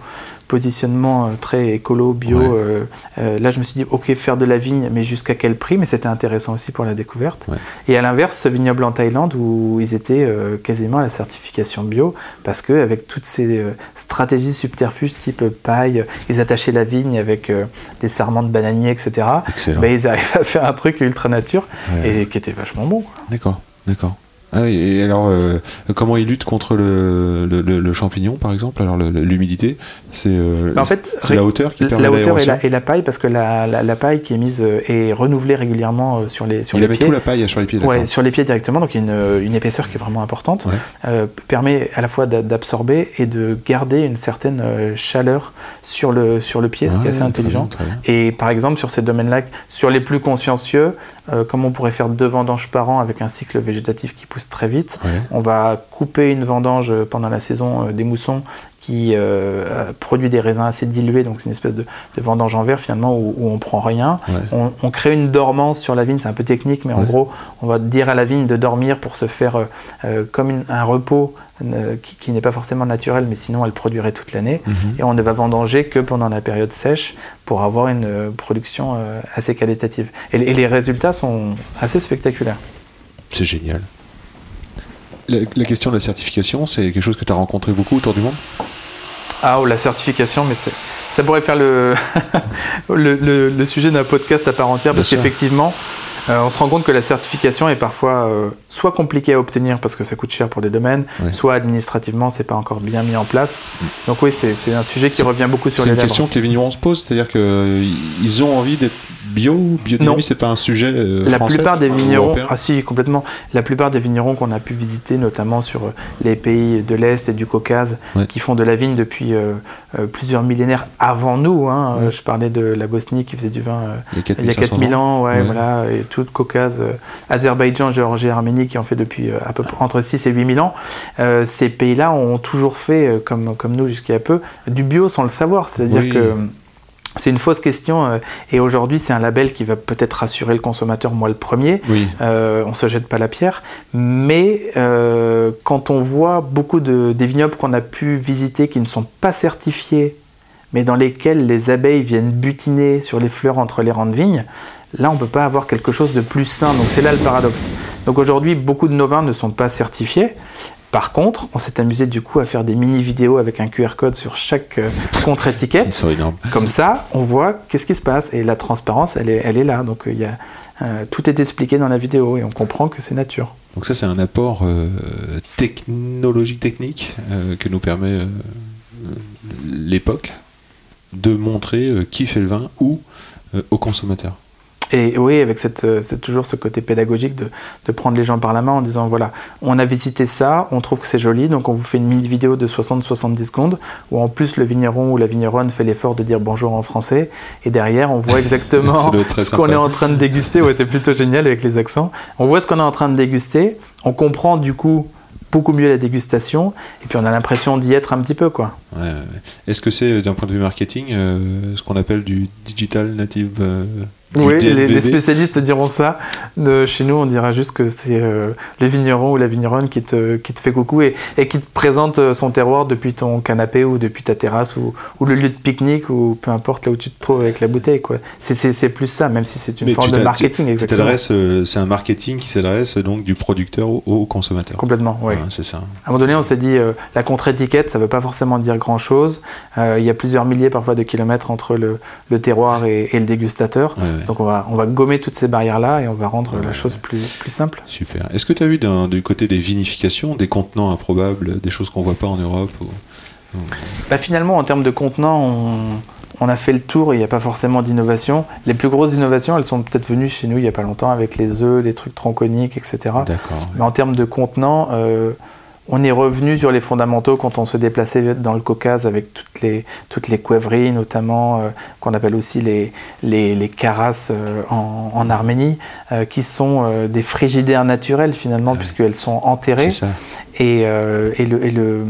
positionnement euh, très écolo, bio. Ouais. euh, euh, là, je me suis dit, ok, faire de la vigne, mais jusqu'à quel prix? Mais c'était intéressant aussi pour la découverte. Ouais. Et à l'inverse, ce vignoble en Thaïlande où ils étaient euh, quasiment à la certification bio, parce que avec toutes ces euh, stratégies subterfuges type paille, ils attachaient la vigne avec des sarments de bananiers, etc. Excellent. Ben, ils arrivent à faire un truc ultra nature Ouais. et qui était vachement bon. D'accord, d'accord. Ah oui, et alors, euh, comment ils luttent contre le, le, le- le champignon, par exemple? Alors, l'humidité, c'est euh, en fait, c'est la hauteur qui permet la hauteur et la, et la paille, parce que la, la- la paille qui est mise euh, est renouvelée régulièrement sur les, sur Il les met pieds. tout la paille sur les pieds. Ouais, sur les pieds directement, donc il y a une, une épaisseur qui est vraiment importante, Ouais. euh, permet à la fois d'a- d'absorber et de garder une certaine chaleur sur le, sur le pied, ce qui est assez très intelligent. bien, très bien. Et par exemple, sur ces domaines-là, sur les plus consciencieux, euh, comme on pourrait faire deux vendanges par an avec un cycle végétatif qui pousse très vite, Ouais. on va couper une vendange pendant la saison euh, des moussons qui euh, produit des raisins assez dilués, donc c'est une espèce de, de vendange en verre finalement où, où on prend rien. Ouais. On, on crée une dormance sur la vigne, c'est un peu technique, mais en gros, on va dire à la vigne de dormir pour se faire euh, comme une- un repos euh, qui, qui n'est pas forcément naturel, mais sinon elle produirait toute l'année. Mhm. Et on ne va vendanger que pendant la période sèche pour avoir une production assez qualitative. Et, et les résultats sont assez spectaculaires. C'est génial. La, la question de la certification, c'est quelque chose que tu as rencontré beaucoup autour du monde? Ah, oh, la certification, mais c'est, ça pourrait faire le, le, le- le sujet d'un podcast à part entière, Bien parce qu'effectivement, euh, on se rend compte que la certification est parfois euh, soit compliquée à obtenir parce que ça coûte cher pour des domaines, soit administrativement, c'est pas encore bien mis en place. Donc oui, c'est, c'est un sujet qui C'est- revient beaucoup sur C'est les une lèvres. question que les vignerons se posent, c'est-à-dire qu'ils ont envie d'être bio biodynamie, c'est pas un sujet euh, La français plupart des vignerons, ah si complètement, la plupart des vignerons qu'on a pu visiter, notamment sur euh, les pays de l'Est et du Caucase, Ouais. qui font de la vigne depuis euh, euh, plusieurs millénaires avant nous. hein. Je parlais de la Bosnie qui faisait du vin euh, Il y a 4500 il y a 4000 ans, ouais, voilà, et tout le Caucase, Azerbaïdjan, Géorgie, Arménie, qui en fait depuis à peu près entre 6 et 8000 ans. Ces pays-là ont toujours fait, comme, comme nous jusqu'à peu, du bio sans le savoir. C'est-à-dire Oui. que c'est une fausse question. euh, et aujourd'hui, c'est un label qui va peut-être rassurer le consommateur, moi le premier. Oui, Euh, on se jette pas la pierre, mais euh, quand on voit beaucoup de des vignobles qu'on a pu visiter qui ne sont pas certifiés, mais dans lesquels les abeilles viennent butiner sur les fleurs entre les rangs de vignes, là on peut pas avoir quelque chose de plus sain. Donc c'est là le paradoxe. Donc aujourd'hui, beaucoup de nos vins ne sont pas certifiés. Par contre, on s'est amusé du coup à faire des mini vidéos avec un QR code sur chaque euh, contre-étiquette. ils sont énormes. Comme ça, on voit qu'est-ce qui se passe et la transparence, elle est, elle est là. Donc euh, il y a, euh, tout est expliqué dans la vidéo et on comprend que c'est nature. Donc ça, c'est un apport technologique, technique, que nous permet l'époque de montrer qui fait le vin ou au consommateur. Et oui, avec cette, euh, c'est toujours ce côté pédagogique de, de prendre les gens par la main en disant voilà, on a visité ça, on trouve que c'est joli, donc on vous fait une mini vidéo de 60-70 secondes où en plus le vigneron ou la vigneronne fait l'effort de dire bonjour en français et derrière on voit exactement ce qu'on est en train de déguster. Ouais, c'est plutôt génial avec les accents. On voit ce qu'on est en train de déguster, on comprend du coup beaucoup mieux la dégustation et puis on a l'impression d'y être un petit peu quoi. Ouais, ouais, ouais. Est-ce que c'est, d'un point de vue marketing, euh, ce qu'on appelle du digital native euh, Oui, les, spécialistes diront ça. De, chez nous, on dira juste que c'est euh, le vigneron ou la vigneronne qui te, qui te fait coucou et, et qui te présente euh, son terroir depuis ton canapé ou depuis ta terrasse ou, ou le lieu de pique-nique ou peu importe là où tu te trouves avec la bouteille. quoi. C'est- C'est c'est plus ça, même si c'est une Mais forme de marketing. Tu exactement. euh, c'est un marketing qui s'adresse donc du producteur au, au consommateur. Complètement, oui. Ouais, c'est ça. À un moment donné, on s'est dit, euh, la contre-étiquette, ça ne veut pas forcément dire grand-chose. Euh, il y a plusieurs milliers parfois de kilomètres entre le, le terroir et, et le dégustateur. Ouais. Donc on va, on va gommer toutes ces barrières-là et on va rendre Ouais. la chose plus, plus simple. Super. Est-ce que tu as vu du côté des vinifications, des contenants improbables, des choses qu'on voit pas en Europe ou- Bah, finalement, en termes de contenant, on, on a fait le tour, il n'y a pas forcément d'innovation. Les plus grosses innovations, elles sont peut-être venues chez nous il n'y a pas longtemps avec les œufs, les trucs tronconiques, etc. D'accord. Mais en termes de contenant, euh, on est revenu sur les fondamentaux quand on se déplaçait dans le Caucase avec toutes les, toutes les couèvries, notamment, euh, qu'on appelle aussi les, les, les karas euh, en, en Arménie, euh, qui sont des frigidaires naturels finalement, puisqu'elles sont enterrées. Et, et le, et le,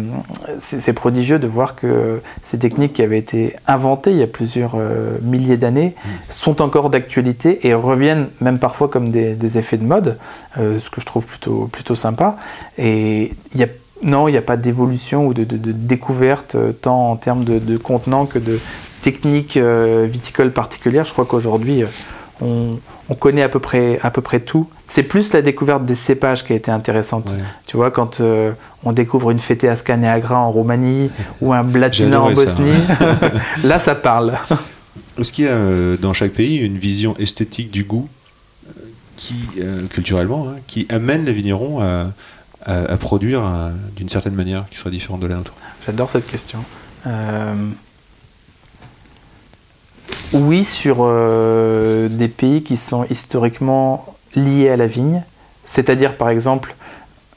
c'est prodigieux de voir que ces techniques qui avaient été inventées il y a plusieurs milliers d'années sont encore d'actualité et reviennent même parfois comme des, des effets de mode, ce que je trouve plutôt, plutôt sympa. Et il y a Non, il n'y a pas d'évolution ou de, de- de découverte, euh, tant en termes de, de contenant que de techniques euh, viticoles particulières. Je crois qu'aujourd'hui, euh, on, on connaît à peu, près, à peu près tout. C'est plus la découverte des cépages qui a été intéressante. Ouais. Tu vois, quand euh, on découvre une fêtée Ascaneagra en Roumanie ou un Blatina en ça, Bosnie, là, ça parle. Est-ce qu'il y a euh, dans chaque pays une vision esthétique du goût qui, culturellement, hein, qui amène les vignerons à, à- produire euh, d'une certaine manière qui serait différente de la J'adore cette question. Euh, Oui, sur euh, des pays qui sont historiquement liés à la vigne. C'est-à-dire, par exemple,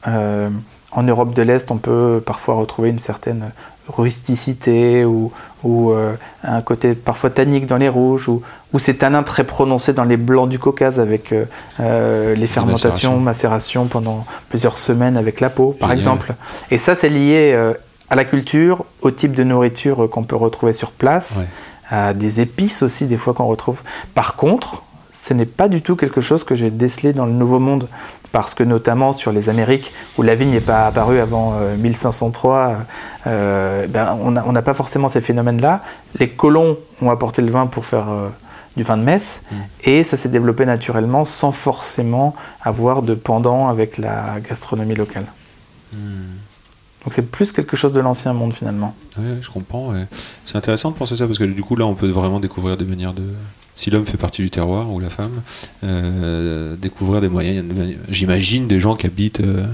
en Europe de l'Est, on peut parfois retrouver une certaine rusticité ou, ou, euh, un côté parfois tannique dans les rouges ou, ou ces tanins très prononcés dans les blancs du Caucase avec euh, euh, les fermentations, macérations pendant plusieurs semaines avec la peau, par Génial. exemple. Et ça, c'est lié euh, à la culture, au type de nourriture qu'on peut retrouver sur place, Ouais. à des épices aussi, des fois qu'on retrouve. Par contre, ce n'est pas du tout quelque chose que j'ai décelé dans le Nouveau Monde, parce que notamment sur les Amériques, où la vigne n'est pas apparue avant euh, 1503, euh, ben, on n'a pas forcément ces phénomènes-là. Les colons ont apporté le vin pour faire euh, du vin de messe, Mm. et ça s'est développé naturellement sans forcément avoir de pendant avec la gastronomie locale. Donc c'est plus quelque chose de l'ancien monde finalement. Ouais, je comprends. ouais. C'est intéressant de penser ça parce que du coup là on peut vraiment découvrir des manières de. Si l'homme fait partie du terroir ou la femme, euh, découvrir des moyens. J'imagine des gens qui habitent euh,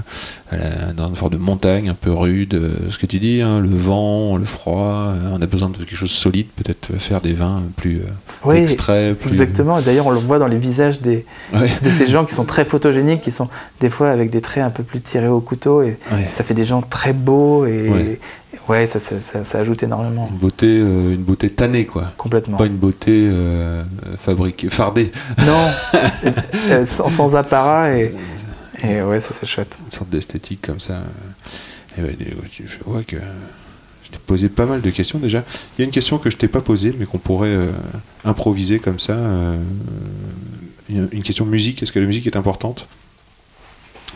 à la- dans une forme de montagne un peu rude. euh, ce que tu dis, hein, le vent, le froid. on a besoin de quelque chose de solide, peut-être faire des vins plus Oui, extraits. Plus... exactement. Et D'ailleurs, on le voit dans les visages des, Ouais. de ces gens qui sont très photogéniques, qui sont des fois avec des traits un peu plus tirés au couteau. Et Ouais. ça fait des gens très beaux et Ouais. Ouais, ça, ça, ça- ça ajoute énormément. Une beauté, euh, une beauté tannée quoi. Complètement. Pas une beauté euh, fabriquée, fardée. Non, euh, sans, sans apparat et, et ouais, ça c'est chouette. une sorte d'esthétique comme ça. Et je vois que je t'ai posé pas mal de questions déjà. Il y a une question que je t'ai pas posée, mais qu'on pourrait improviser comme ça. une, une question musique. Est-ce que la musique est importante?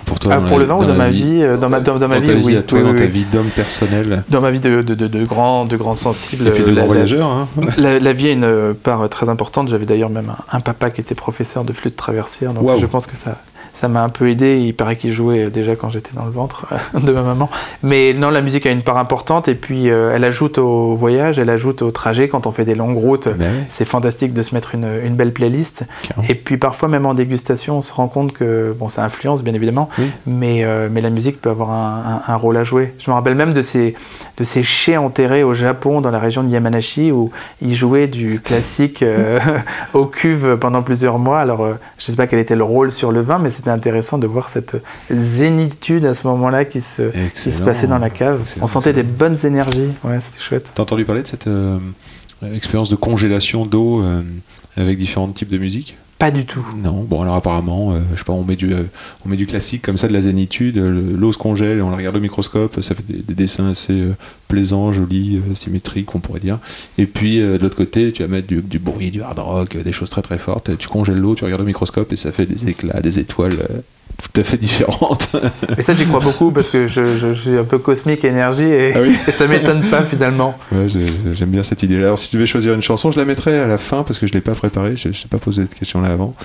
Pour toi Ah, dans pour la- le vin ou dans ma vie, euh, dans ma, dans, dans ma Dans vie, oui. toi, oui, dans oui, ta vie d'homme personnel. Dans ma vie de, de, de, de grands, de. Et puis de la- grand voyageur. Hein. La, la vie a une euh, part très importante. J'avais d'ailleurs même un, un papa qui était professeur de flûte traversière, donc je pense que ça, ça m'a un peu aidé. Il paraît qu'il jouait déjà quand j'étais dans le ventre de ma maman. Mais non, la musique a une part importante et puis euh, elle ajoute au voyage, elle ajoute au trajet quand on fait des longues routes. Ben ouais, C'est fantastique de se mettre une, une belle playlist. Et puis parfois, même en dégustation, on se rend compte que, bon, ça influence bien évidemment, Oui. mais, euh, mais la musique peut avoir un, un- un rôle à jouer. Je me rappelle même de ces, de ces chais enterrés au Japon, dans la région de Yamanashi, où ils jouaient du classique euh, aux cuves pendant plusieurs mois. Alors, euh, je ne sais pas quel était le rôle sur le vin, mais c'était intéressant de voir cette zénitude à ce moment-là qui se, qui se passait dans la cave. Excellent, On sentait des bonnes énergies. Ouais, c'était chouette. T'as entendu parler de cette euh, expérience de congélation d'eau euh, avec différents types de musique? Pas du tout. Non, bon alors apparemment, euh, je sais pas, on met du, euh, on met du classique comme ça, de la zénitude, euh, le- l'eau se congèle, on la regarde au microscope, ça fait des, des dessins assez plaisants, jolis, symétriques, on pourrait dire. Et puis de l'autre côté, tu vas mettre du, du bruit, du hard rock, des choses très très fortes, tu congèles l'eau, tu regardes au microscope et ça fait des éclats, des étoiles tout à fait différentes. Mais ça, j'y crois beaucoup parce que je, je- je suis un peu cosmique énergie et, Ah oui. et ça m'étonne pas finalement. Ouais, j'ai- j'aime bien cette idée-là. Alors, si tu devais choisir une chanson, je la mettrais à la fin parce que je l'ai pas préparée. Je n'ai pas posé cette question-là avant,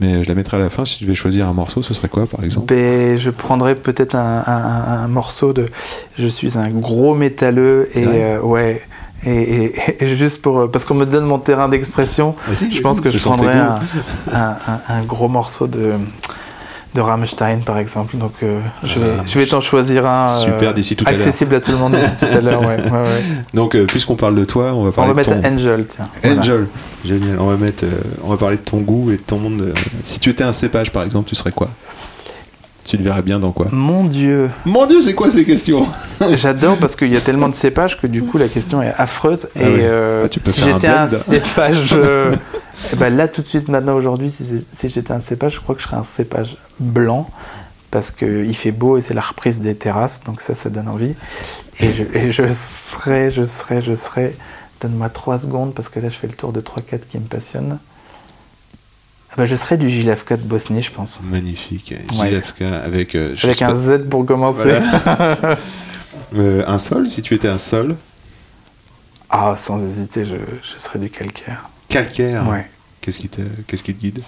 mais je la mettrais à la fin. Si tu devais choisir un morceau, ce serait quoi, par exemple? Ben, je prendrais peut-être un, un- un morceau de. Je suis un gros métalleux et euh, ouais. Et, et- et juste pour euh, parce qu'on me donne mon terrain d'expression, Vas-y, je pense que je prendrais un gros morceau de de Rammstein par exemple. Donc euh, je vais je vais t'en choisir un euh, Super, tout accessible à tout le monde d'ici tout à l'heure. Ouais, ouais, ouais. Donc, euh, puisqu'on parle de toi, on va On parler va de mettre ton... Angel tiens. Voilà. Angel, génial. On va mettre, euh, on va parler de ton goût et de ton monde. Si tu étais un cépage, par exemple, tu serais quoi? Tu te verrais bien dans quoi Mon Dieu. Mon Dieu, c'est quoi ces questions? J'adore parce qu'il y a tellement de cépages que du coup la question est affreuse. Ah et oui. euh, Ah, tu peux si un j'étais un, cépage, euh, eh ben là tout de suite maintenant aujourd'hui, si j'étais un cépage, je crois que je serais un cépage blanc parce qu'il fait beau et c'est la reprise des terrasses, donc ça, ça donne envie. Et je, et je serais, je serais, je serais. Donne-moi trois secondes parce que là je fais le tour de 3-4 qui me passionnent. Bah, Je serais du Gilevka de Bosnie, je pense. Magnifique. Ouais. Gilevska avec. euh, Avec un pas- Z pour commencer. Voilà. Euh, un sol, si tu étais un sol. Ah, sans hésiter, je, je serais du calcaire. Calcaire. Ouais. Qu'est-ce qui qui te guide?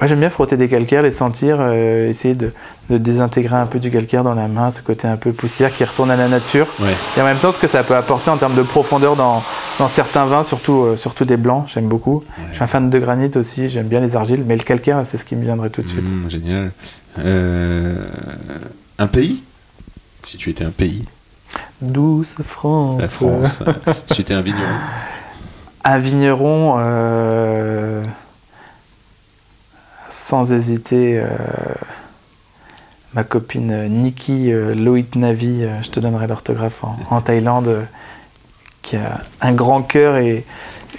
Moi, j'aime bien frotter des calcaires, les sentir, euh, essayer de, de désintégrer un peu du calcaire dans la main, ce côté un peu poussière qui retourne à la nature. Ouais. Et en même temps, ce que ça peut apporter en termes de profondeur dans, dans certains vins, surtout, euh, surtout des blancs, j'aime beaucoup. Je suis un fan de granit aussi, j'aime bien les argiles, mais le calcaire, c'est ce qui me viendrait tout de suite. Mmh, génial. Euh, un pays? Si tu étais un pays, Douce France. la France. si tu étais un vigneron. Un vigneron, sans hésiter, euh, ma copine euh, Nikki euh, Loitnavi, euh, je te donnerai l'orthographe en, en Thaïlande, qui a un grand cœur et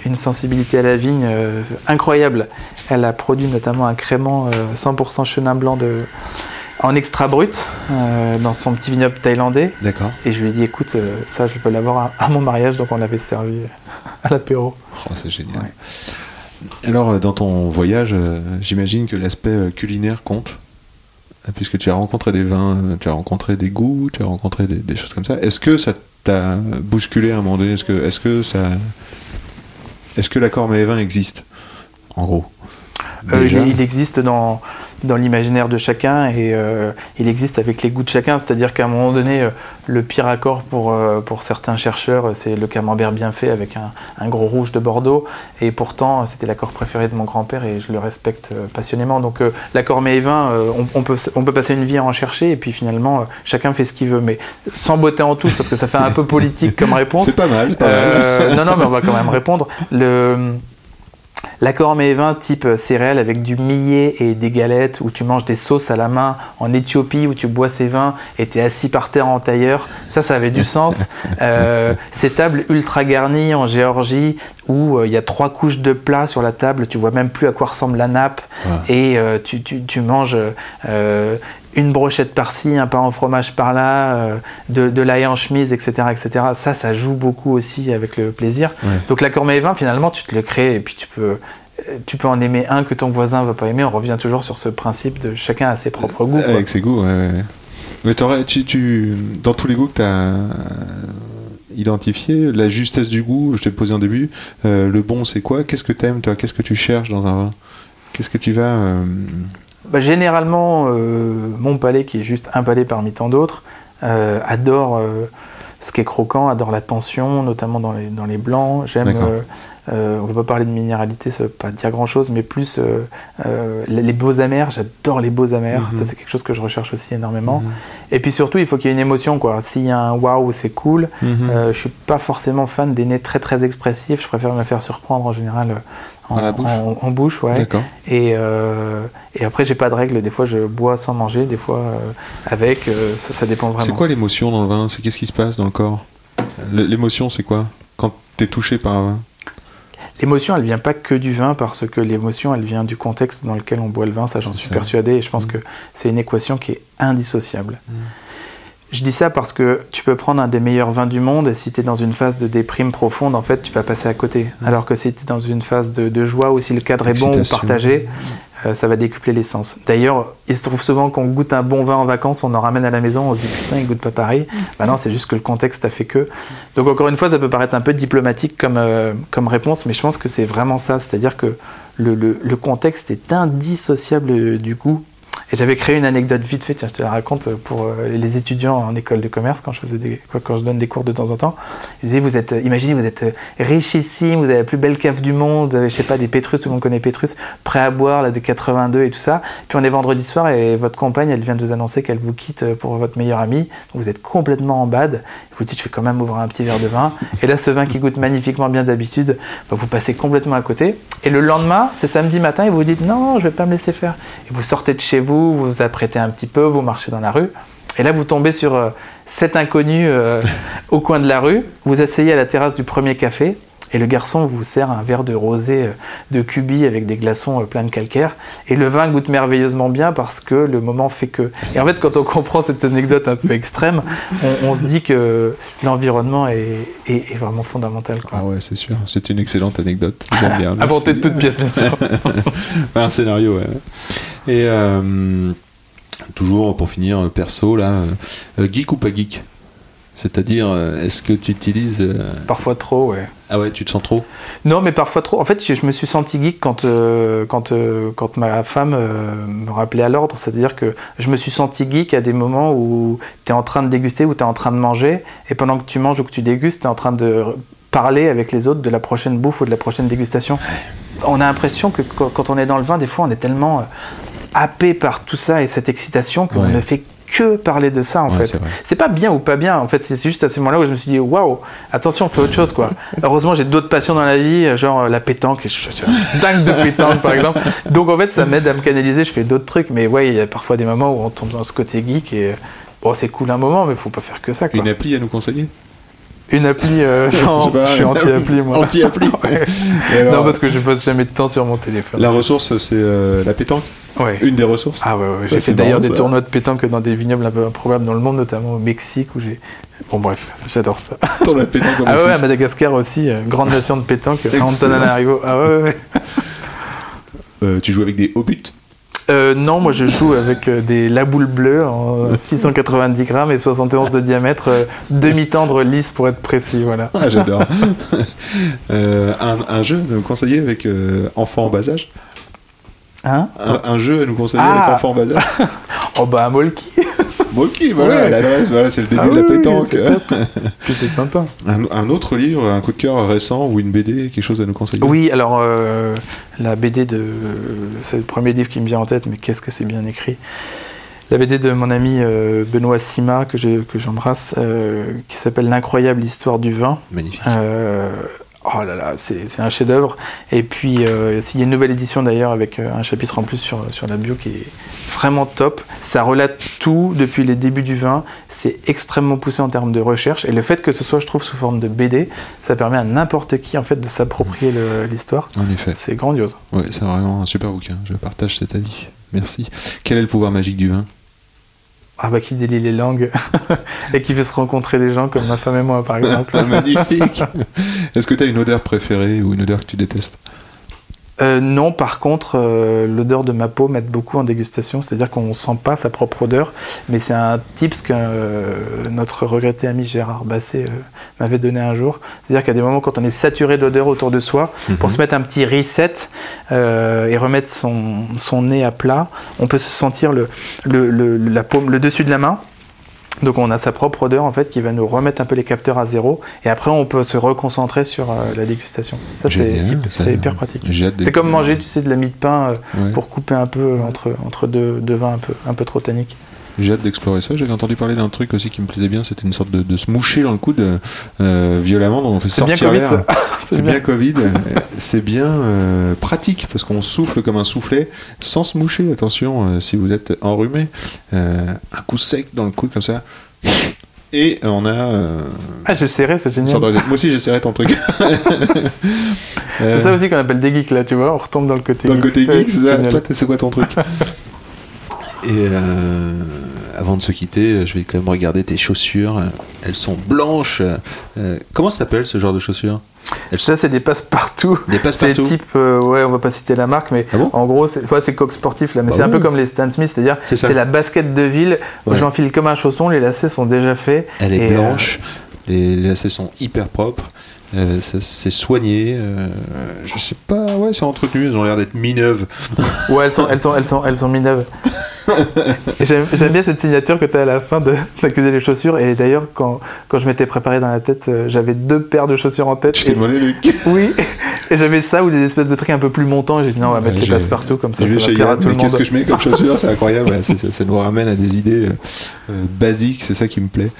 une sensibilité à la vigne euh, incroyable. Elle a produit notamment un crément euh, 100% chenin blanc de, en extra brut euh, dans son petit vignoble thaïlandais. D'accord. Et je lui ai dit, écoute, ça, je veux l'avoir à, à mon mariage, donc on l'avait servi à l'apéro. Oh, c'est génial. Ouais. Alors, euh, dans ton voyage, euh, j'imagine que l'aspect euh, culinaire compte, puisque tu as rencontré des vins, tu as rencontré des goûts, tu as rencontré des, choses comme ça. Est-ce que ça t'a bousculé à un moment donné? Est-ce que, est-ce que ça, est-ce que l'accord mets-vin existe, en gros? Euh, il, il existe dans, dans l'imaginaire de chacun et euh, il existe avec les goûts de chacun. C'est-à-dire qu'à un moment donné, euh, le pire accord pour, pour certains chercheurs, c'est le camembert bien fait avec un, un gros rouge de Bordeaux. Et pourtant, c'était l'accord préféré de mon grand-père et je le respecte passionnément. Donc euh, l'accord mets et vin, euh, on, on peut, on peut passer une vie à en chercher et puis finalement, chacun fait ce qu'il veut. Mais sans botter en touche, parce que ça fait un peu politique comme réponse. C'est pas mal, pas mal. Non, non, mais on va quand même répondre. Le, L'accord mets et vin type céréales avec du millet et des galettes où tu manges des sauces à la main en Éthiopie où tu bois ces vins et tu es assis par terre en tailleur, ça, ça avait du sens. Euh, ces tables ultra garnies en Géorgie où euh, il y a trois couches de plats sur la table, tu vois même plus à quoi ressemble la nappe Ouais. et euh, tu, tu- tu manges une brochette par-ci, un pain au fromage par-là, euh, de, de l'ail en chemise, etc., etc. Ça, ça joue beaucoup aussi avec le plaisir. Ouais. Donc l'accord mets et vin, finalement, tu te le crées et puis tu peux, euh, tu peux en aimer un que ton voisin va pas aimer. On revient toujours sur ce principe de chacun a ses propres goûts. quoi. Avec ses goûts, ouais. Mais t'aurais- tu, tu, dans tous les goûts que tu as identifiés, la justesse du goût, je t'ai posé en début, euh, le bon c'est quoi? Qu'est-ce que t'aimes toi? Qu'est-ce que tu cherches dans un vin? Qu'est-ce que tu vas... euh, Bah, généralement, euh, mon palais, qui est juste un palais parmi tant d'autres, euh, adore euh, ce qui est croquant, adore la tension, notamment dans les, dans les blancs. J'aime. Euh, euh, on ne va pas parler de minéralité, ça ne veut pas dire grand-chose, mais plus euh, les beaux amers. J'adore les beaux amers. Mhm. Ça, c'est quelque chose que je recherche aussi énormément. Mhm. Et puis surtout, il faut qu'il y ait une émotion. quoi. S'il y a un waouh, c'est cool. Mhm. Je suis pas forcément fan des nez très très expressifs. Je préfère me faire surprendre en général en, la bouche en- en bouche, ouais. Et, euh, et après, j'ai pas de règle. Des fois, je bois sans manger, des fois euh, avec. euh, ça, ça dépend vraiment. C'est quoi l'émotion dans le vin? C'est qu'est-ce qui se passe dans le corps? L'émotion c'est quoi? Quand t'es touché par un vin? L'émotion, elle vient pas que du vin, parce que l'émotion, elle vient du contexte dans lequel on boit le vin. Ça, j'en suis ça. persuadé. Et je pense Mm. que c'est une équation qui est indissociable. Mm. Je dis ça parce que tu peux prendre un des meilleurs vins du monde et si tu es dans une phase de déprime profonde, en fait, tu vas passer à côté. Alors que si tu es dans une phase de, de joie ou si le cadre est bon ou partagé, euh, ça va décupler l'essence. D'ailleurs, il se trouve souvent qu'on goûte un bon vin en vacances, on en ramène à la maison, on se dit putain, il goûte pas pareil. Bah non, c'est juste que le contexte a fait que. Donc encore une fois, ça peut paraître un peu diplomatique comme, euh, comme réponse, mais je pense que c'est vraiment ça. C'est-à-dire que le, le- le contexte est indissociable du goût. Et j'avais créé une anecdote vite fait, tiens, je te la raconte pour euh, les étudiants en école de commerce quand je faisais des, quand je donne des cours de temps en temps. Je disais, vous êtes, euh, imaginez, vous êtes euh, richissime, vous avez la plus belle cave du monde, vous avez, je sais pas, des Pétrus, tout le monde connaît Pétrus, prêt à boire, là, de 82 et tout ça. Puis on est vendredi soir et votre compagne, elle vient de vous annoncer qu'elle vous quitte euh, pour votre meilleur ami. Donc vous êtes complètement en bad. Vous dites, je vais quand même ouvrir un petit verre de vin. Et là, ce vin qui goûte magnifiquement bien d'habitude, bah, vous passez complètement à côté. Et le lendemain, c'est samedi matin, et vous dites, non, je vais pas me laisser faire. Et vous sortez de chez vous, vous vous apprêtez un petit peu, vous marchez dans la rue. Et là, vous tombez sur euh, cet inconnu euh, au coin de la rue. Vous asseyez à la terrasse du premier café. Et le garçon vous sert un verre de rosé euh, de cubi avec des glaçons euh, pleins de calcaire. Et le vin goûte merveilleusement bien parce que le moment fait que. Et en fait, quand on comprend cette anecdote un peu extrême, on, on se dit que l'environnement est, est- est vraiment fondamental. quoi. Ah ouais, c'est sûr. C'est une excellente anecdote. Bien. Merci. Inventé de toutes pièces, bien sûr. un scénario, ouais. Et euh, toujours pour finir, perso, là, geek ou pas geek? C'est-à-dire, euh, est-ce que tu utilises. euh, Parfois trop, ouais. Ah ouais, tu te sens trop? Non, mais parfois trop. En fait, je, je me suis senti geek quand, euh, quand, euh, quand ma femme euh, me rappelait à l'ordre. C'est-à-dire que je me suis senti geek à des moments où tu es en train de déguster, où tu es en train de manger, et pendant que tu manges ou que tu dégustes, tu es en train de parler avec les autres de la prochaine bouffe ou de la prochaine dégustation. On a l'impression que quand on est dans le vin, des fois, on est tellement happé par tout ça et cette excitation qu'on Ouais. ne fait que parler de ça en Ouais, fait. c'est pas bien ou pas bien, en fait, c'est juste à ce moment-là où je me suis dit waouh, attention, on fait autre chose quoi. Heureusement, j'ai d'autres passions dans la vie, genre euh, la pétanque, je je suis dingue de pétanque par exemple. Donc en fait, ça m'aide à me canaliser, je fais d'autres trucs, mais ouais, il y a parfois des moments où on tombe dans ce côté geek et euh, bon, c'est cool un moment, mais faut pas faire que ça quoi. Une appli à nous conseiller? Une appli, euh, non, Je sais pas, je suis anti-appli moi. Anti-appli Ouais. Et alors, Non, parce que je passe jamais de temps sur mon téléphone. La ressource, c'est euh, la pétanque Ouais. Une des ressources Ah ouais, ouais. j'ai fait d'ailleurs des ça. tournois de pétanque dans des vignobles un peu improbables dans le monde, notamment au Mexique où j'ai. Bon bref, j'adore ça. Ton la pétanque Ah ouais, à Madagascar aussi, euh, grande nation de pétanque. Antananarivo. Ah ouais, ouais, ouais. Tu joues avec des hauts buts Euh, non, moi je joue avec euh, des la boule bleue en 690 grammes et 71 de diamètre, euh, demi-tendre lisse pour être précis, voilà. Ah, j'adore. Euh, un, un jeu à nous conseiller avec euh, enfants en bas âge? Hein? Un, un jeu à nous conseiller Ah. avec enfants en bas âge? Oh bah un molki Bon, ok, voilà, Ouais. l'adresse, voilà, c'est le début Ah de la oui, pétanque. c'est top. Puis c'est sympa. Un, un autre livre, un coup de cœur récent ou une BD, quelque chose à nous conseiller? Oui, alors euh, la BD de. C'est le premier livre qui me vient en tête, mais qu'est-ce que c'est bien écrit? La BD de mon ami euh, Benoît Sima, que je- que j'embrasse, euh, qui s'appelle L'incroyable histoire du vin. Magnifique. Oh là là, c'est un chef-d'œuvre. Et puis, euh, il y a une nouvelle édition d'ailleurs avec euh, un chapitre en plus sur, sur la bio qui est vraiment top. Ça relate tout depuis les débuts du vin. C'est extrêmement poussé en termes de recherche. Et le fait que ce soit, je trouve, sous forme de BD, ça permet à n'importe qui en fait de s'approprier l'histoire. En effet. C'est grandiose. Ouais, c'est vraiment un super bouquin. Je partage cet avis. Merci. Quel est le pouvoir magique du vin? Ah bah qui délie les langues et qui fait se rencontrer des gens comme ma femme et moi par exemple. Magnifique. Est-ce que tu as une odeur préférée ou une odeur que tu détestes? Euh, non, par contre, euh, l'odeur de ma peau m'aide beaucoup en dégustation, c'est-à-dire qu'on ne sent pas sa propre odeur, mais c'est un tips que euh, notre regretté ami Gérard Basset euh, m'avait donné un jour. C'est-à-dire qu'à des moments, quand on est saturé d'odeur autour de soi, pour se mettre un petit reset euh, et remettre son, son nez à plat, on peut se sentir le, le, le- la paume, le dessus de la main. Donc on a sa propre odeur en fait qui va nous remettre un peu les capteurs à zéro et après on peut se reconcentrer sur euh, la dégustation. Ça c'est hyper pratique. C'est comme manger, tu sais, de la mie de pain euh, Ouais. pour couper un peu entre, entre deux, deux vins un peu, un peu trop tanniques. J'ai hâte d'explorer ça. J'avais entendu parler d'un truc aussi qui me plaisait bien. C'était une sorte de, de se moucher dans le coude euh, violemment. Donc on fait C'est bien sortir l'air. C'est bien Covid. C'est bien euh, pratique parce qu'on souffle comme un soufflet sans se moucher. Attention, euh, si vous êtes enrhumé, euh, un coup sec dans le coude comme ça. Et on a. euh, Ah, j'ai serré, c'est génial. Moi aussi, j'essaierai ton truc. Euh, C'est ça aussi qu'on appelle des geeks là, tu vois, on retombe dans le côté Dans le côté geek, c'est ça. Toi, c'est quoi ton truc? Et euh, avant de se quitter, je vais quand même regarder tes chaussures. Elles sont blanches. Euh, comment ça s'appelle ce genre de chaussures? Ça, c'est des passe-partout. des C'est passe-partout. type, euh, ouais, on va pas citer la marque, mais Ah bon? en gros, c'est ouais, c'est coq sportif là, mais Bah c'est un peu comme les Stan Smith, c'est-à-dire C'est c'est la basket de ville Ouais. je l'enfile comme un chausson, les lacets sont déjà faits. Elle est euh, blanche. Les, lacets sont hyper propres. Euh, c'est soigné. euh, je sais pas. Ouais, c'est entretenu. Elles ont l'air d'être mi-neuves. Ouais, elles sont, elles sont, elles sont, elles sont mi-neuves. J'aime bien cette signature que tu as à la fin d'accuser les chaussures. Et d'ailleurs, quand, quand je m'étais préparé dans la tête, euh, j'avais deux paires de chaussures en tête. T'es Et- demandé, Luc oui, et j'avais ça ou des espèces de trucs un peu plus montants. Et j'ai dit non, on va mettre les j'ai- passe-partout comme ça, ça va plaire à tout mais qu'est-ce que je mets comme chaussures? C'est incroyable. ouais, ça, ça nous ramène à des idées euh, euh, basiques. C'est ça qui me plaît.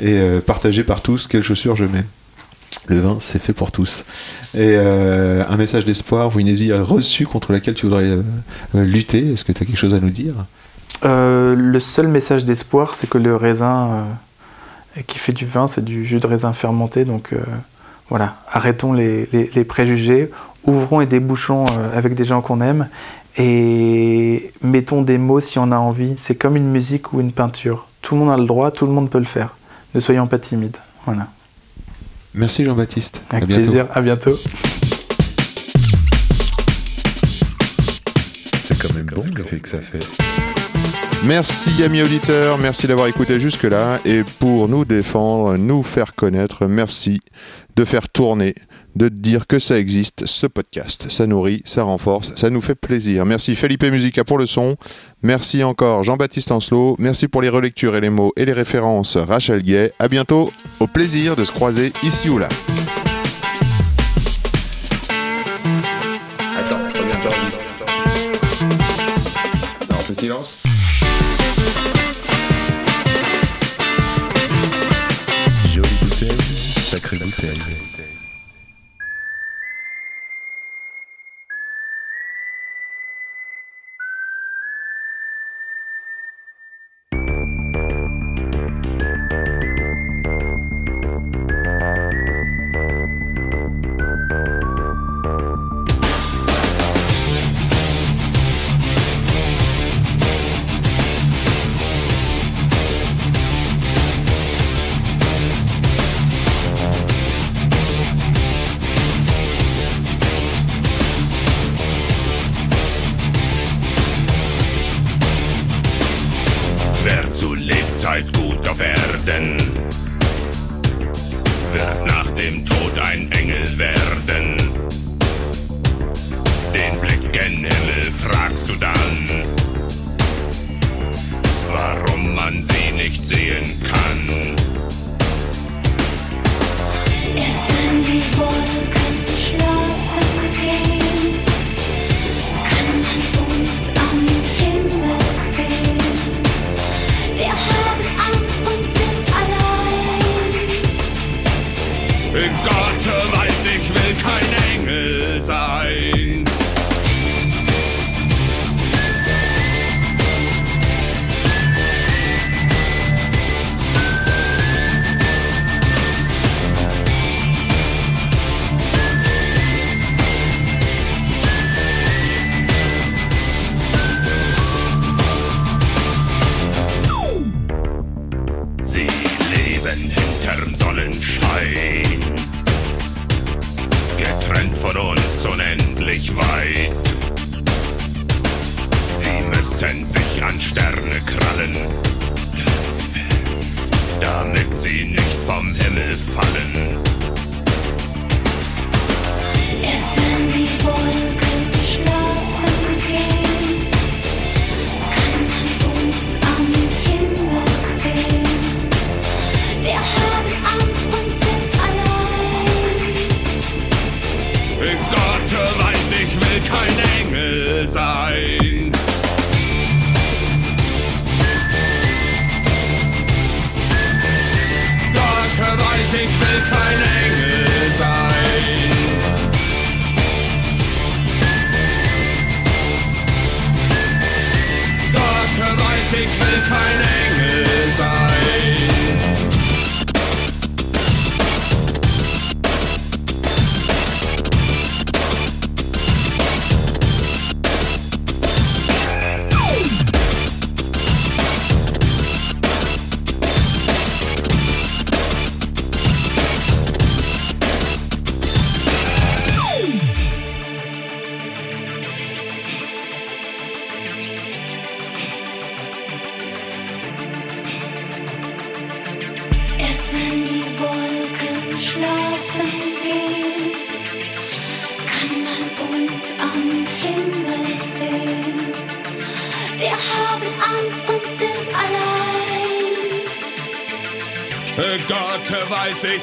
Et euh, partagé par tous, quelles chaussures je mets le vin, c'est fait pour tous. Et euh, un message d'espoir ou une idée reçue contre laquelle tu voudrais euh, lutter, est-ce que tu as quelque chose à nous dire? Euh, le seul message d'espoir, c'est que le raisin euh, qui fait du vin, c'est du jus de raisin fermenté. Donc euh, Voilà, arrêtons les, les- les préjugés, ouvrons et débouchons euh, avec des gens qu'on aime et mettons des mots si on a envie. C'est comme une musique ou une peinture. Tout le monde a le droit, tout le monde peut le faire. Ne soyons pas timides. Voilà. Merci Jean-Baptiste. Avec à bientôt. plaisir. À bientôt. C'est quand même bon l'effet que ça fait. Merci amis auditeurs, merci d'avoir écouté jusque-là et pour nous défendre, nous faire connaître, merci de faire tourner, de dire que ça existe, ce podcast. Ça nourrit, ça renforce, ça nous fait plaisir. Merci Felipe Musica pour le son, merci encore Jean-Baptiste Ancelot, merci pour les relectures et les mots et les références Rachel Gay. À bientôt, au plaisir de se croiser ici ou là. Attends, combien de j'enregistre Non, on fait silence Jolie bouteille, sacrée bouteille.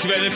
Quelle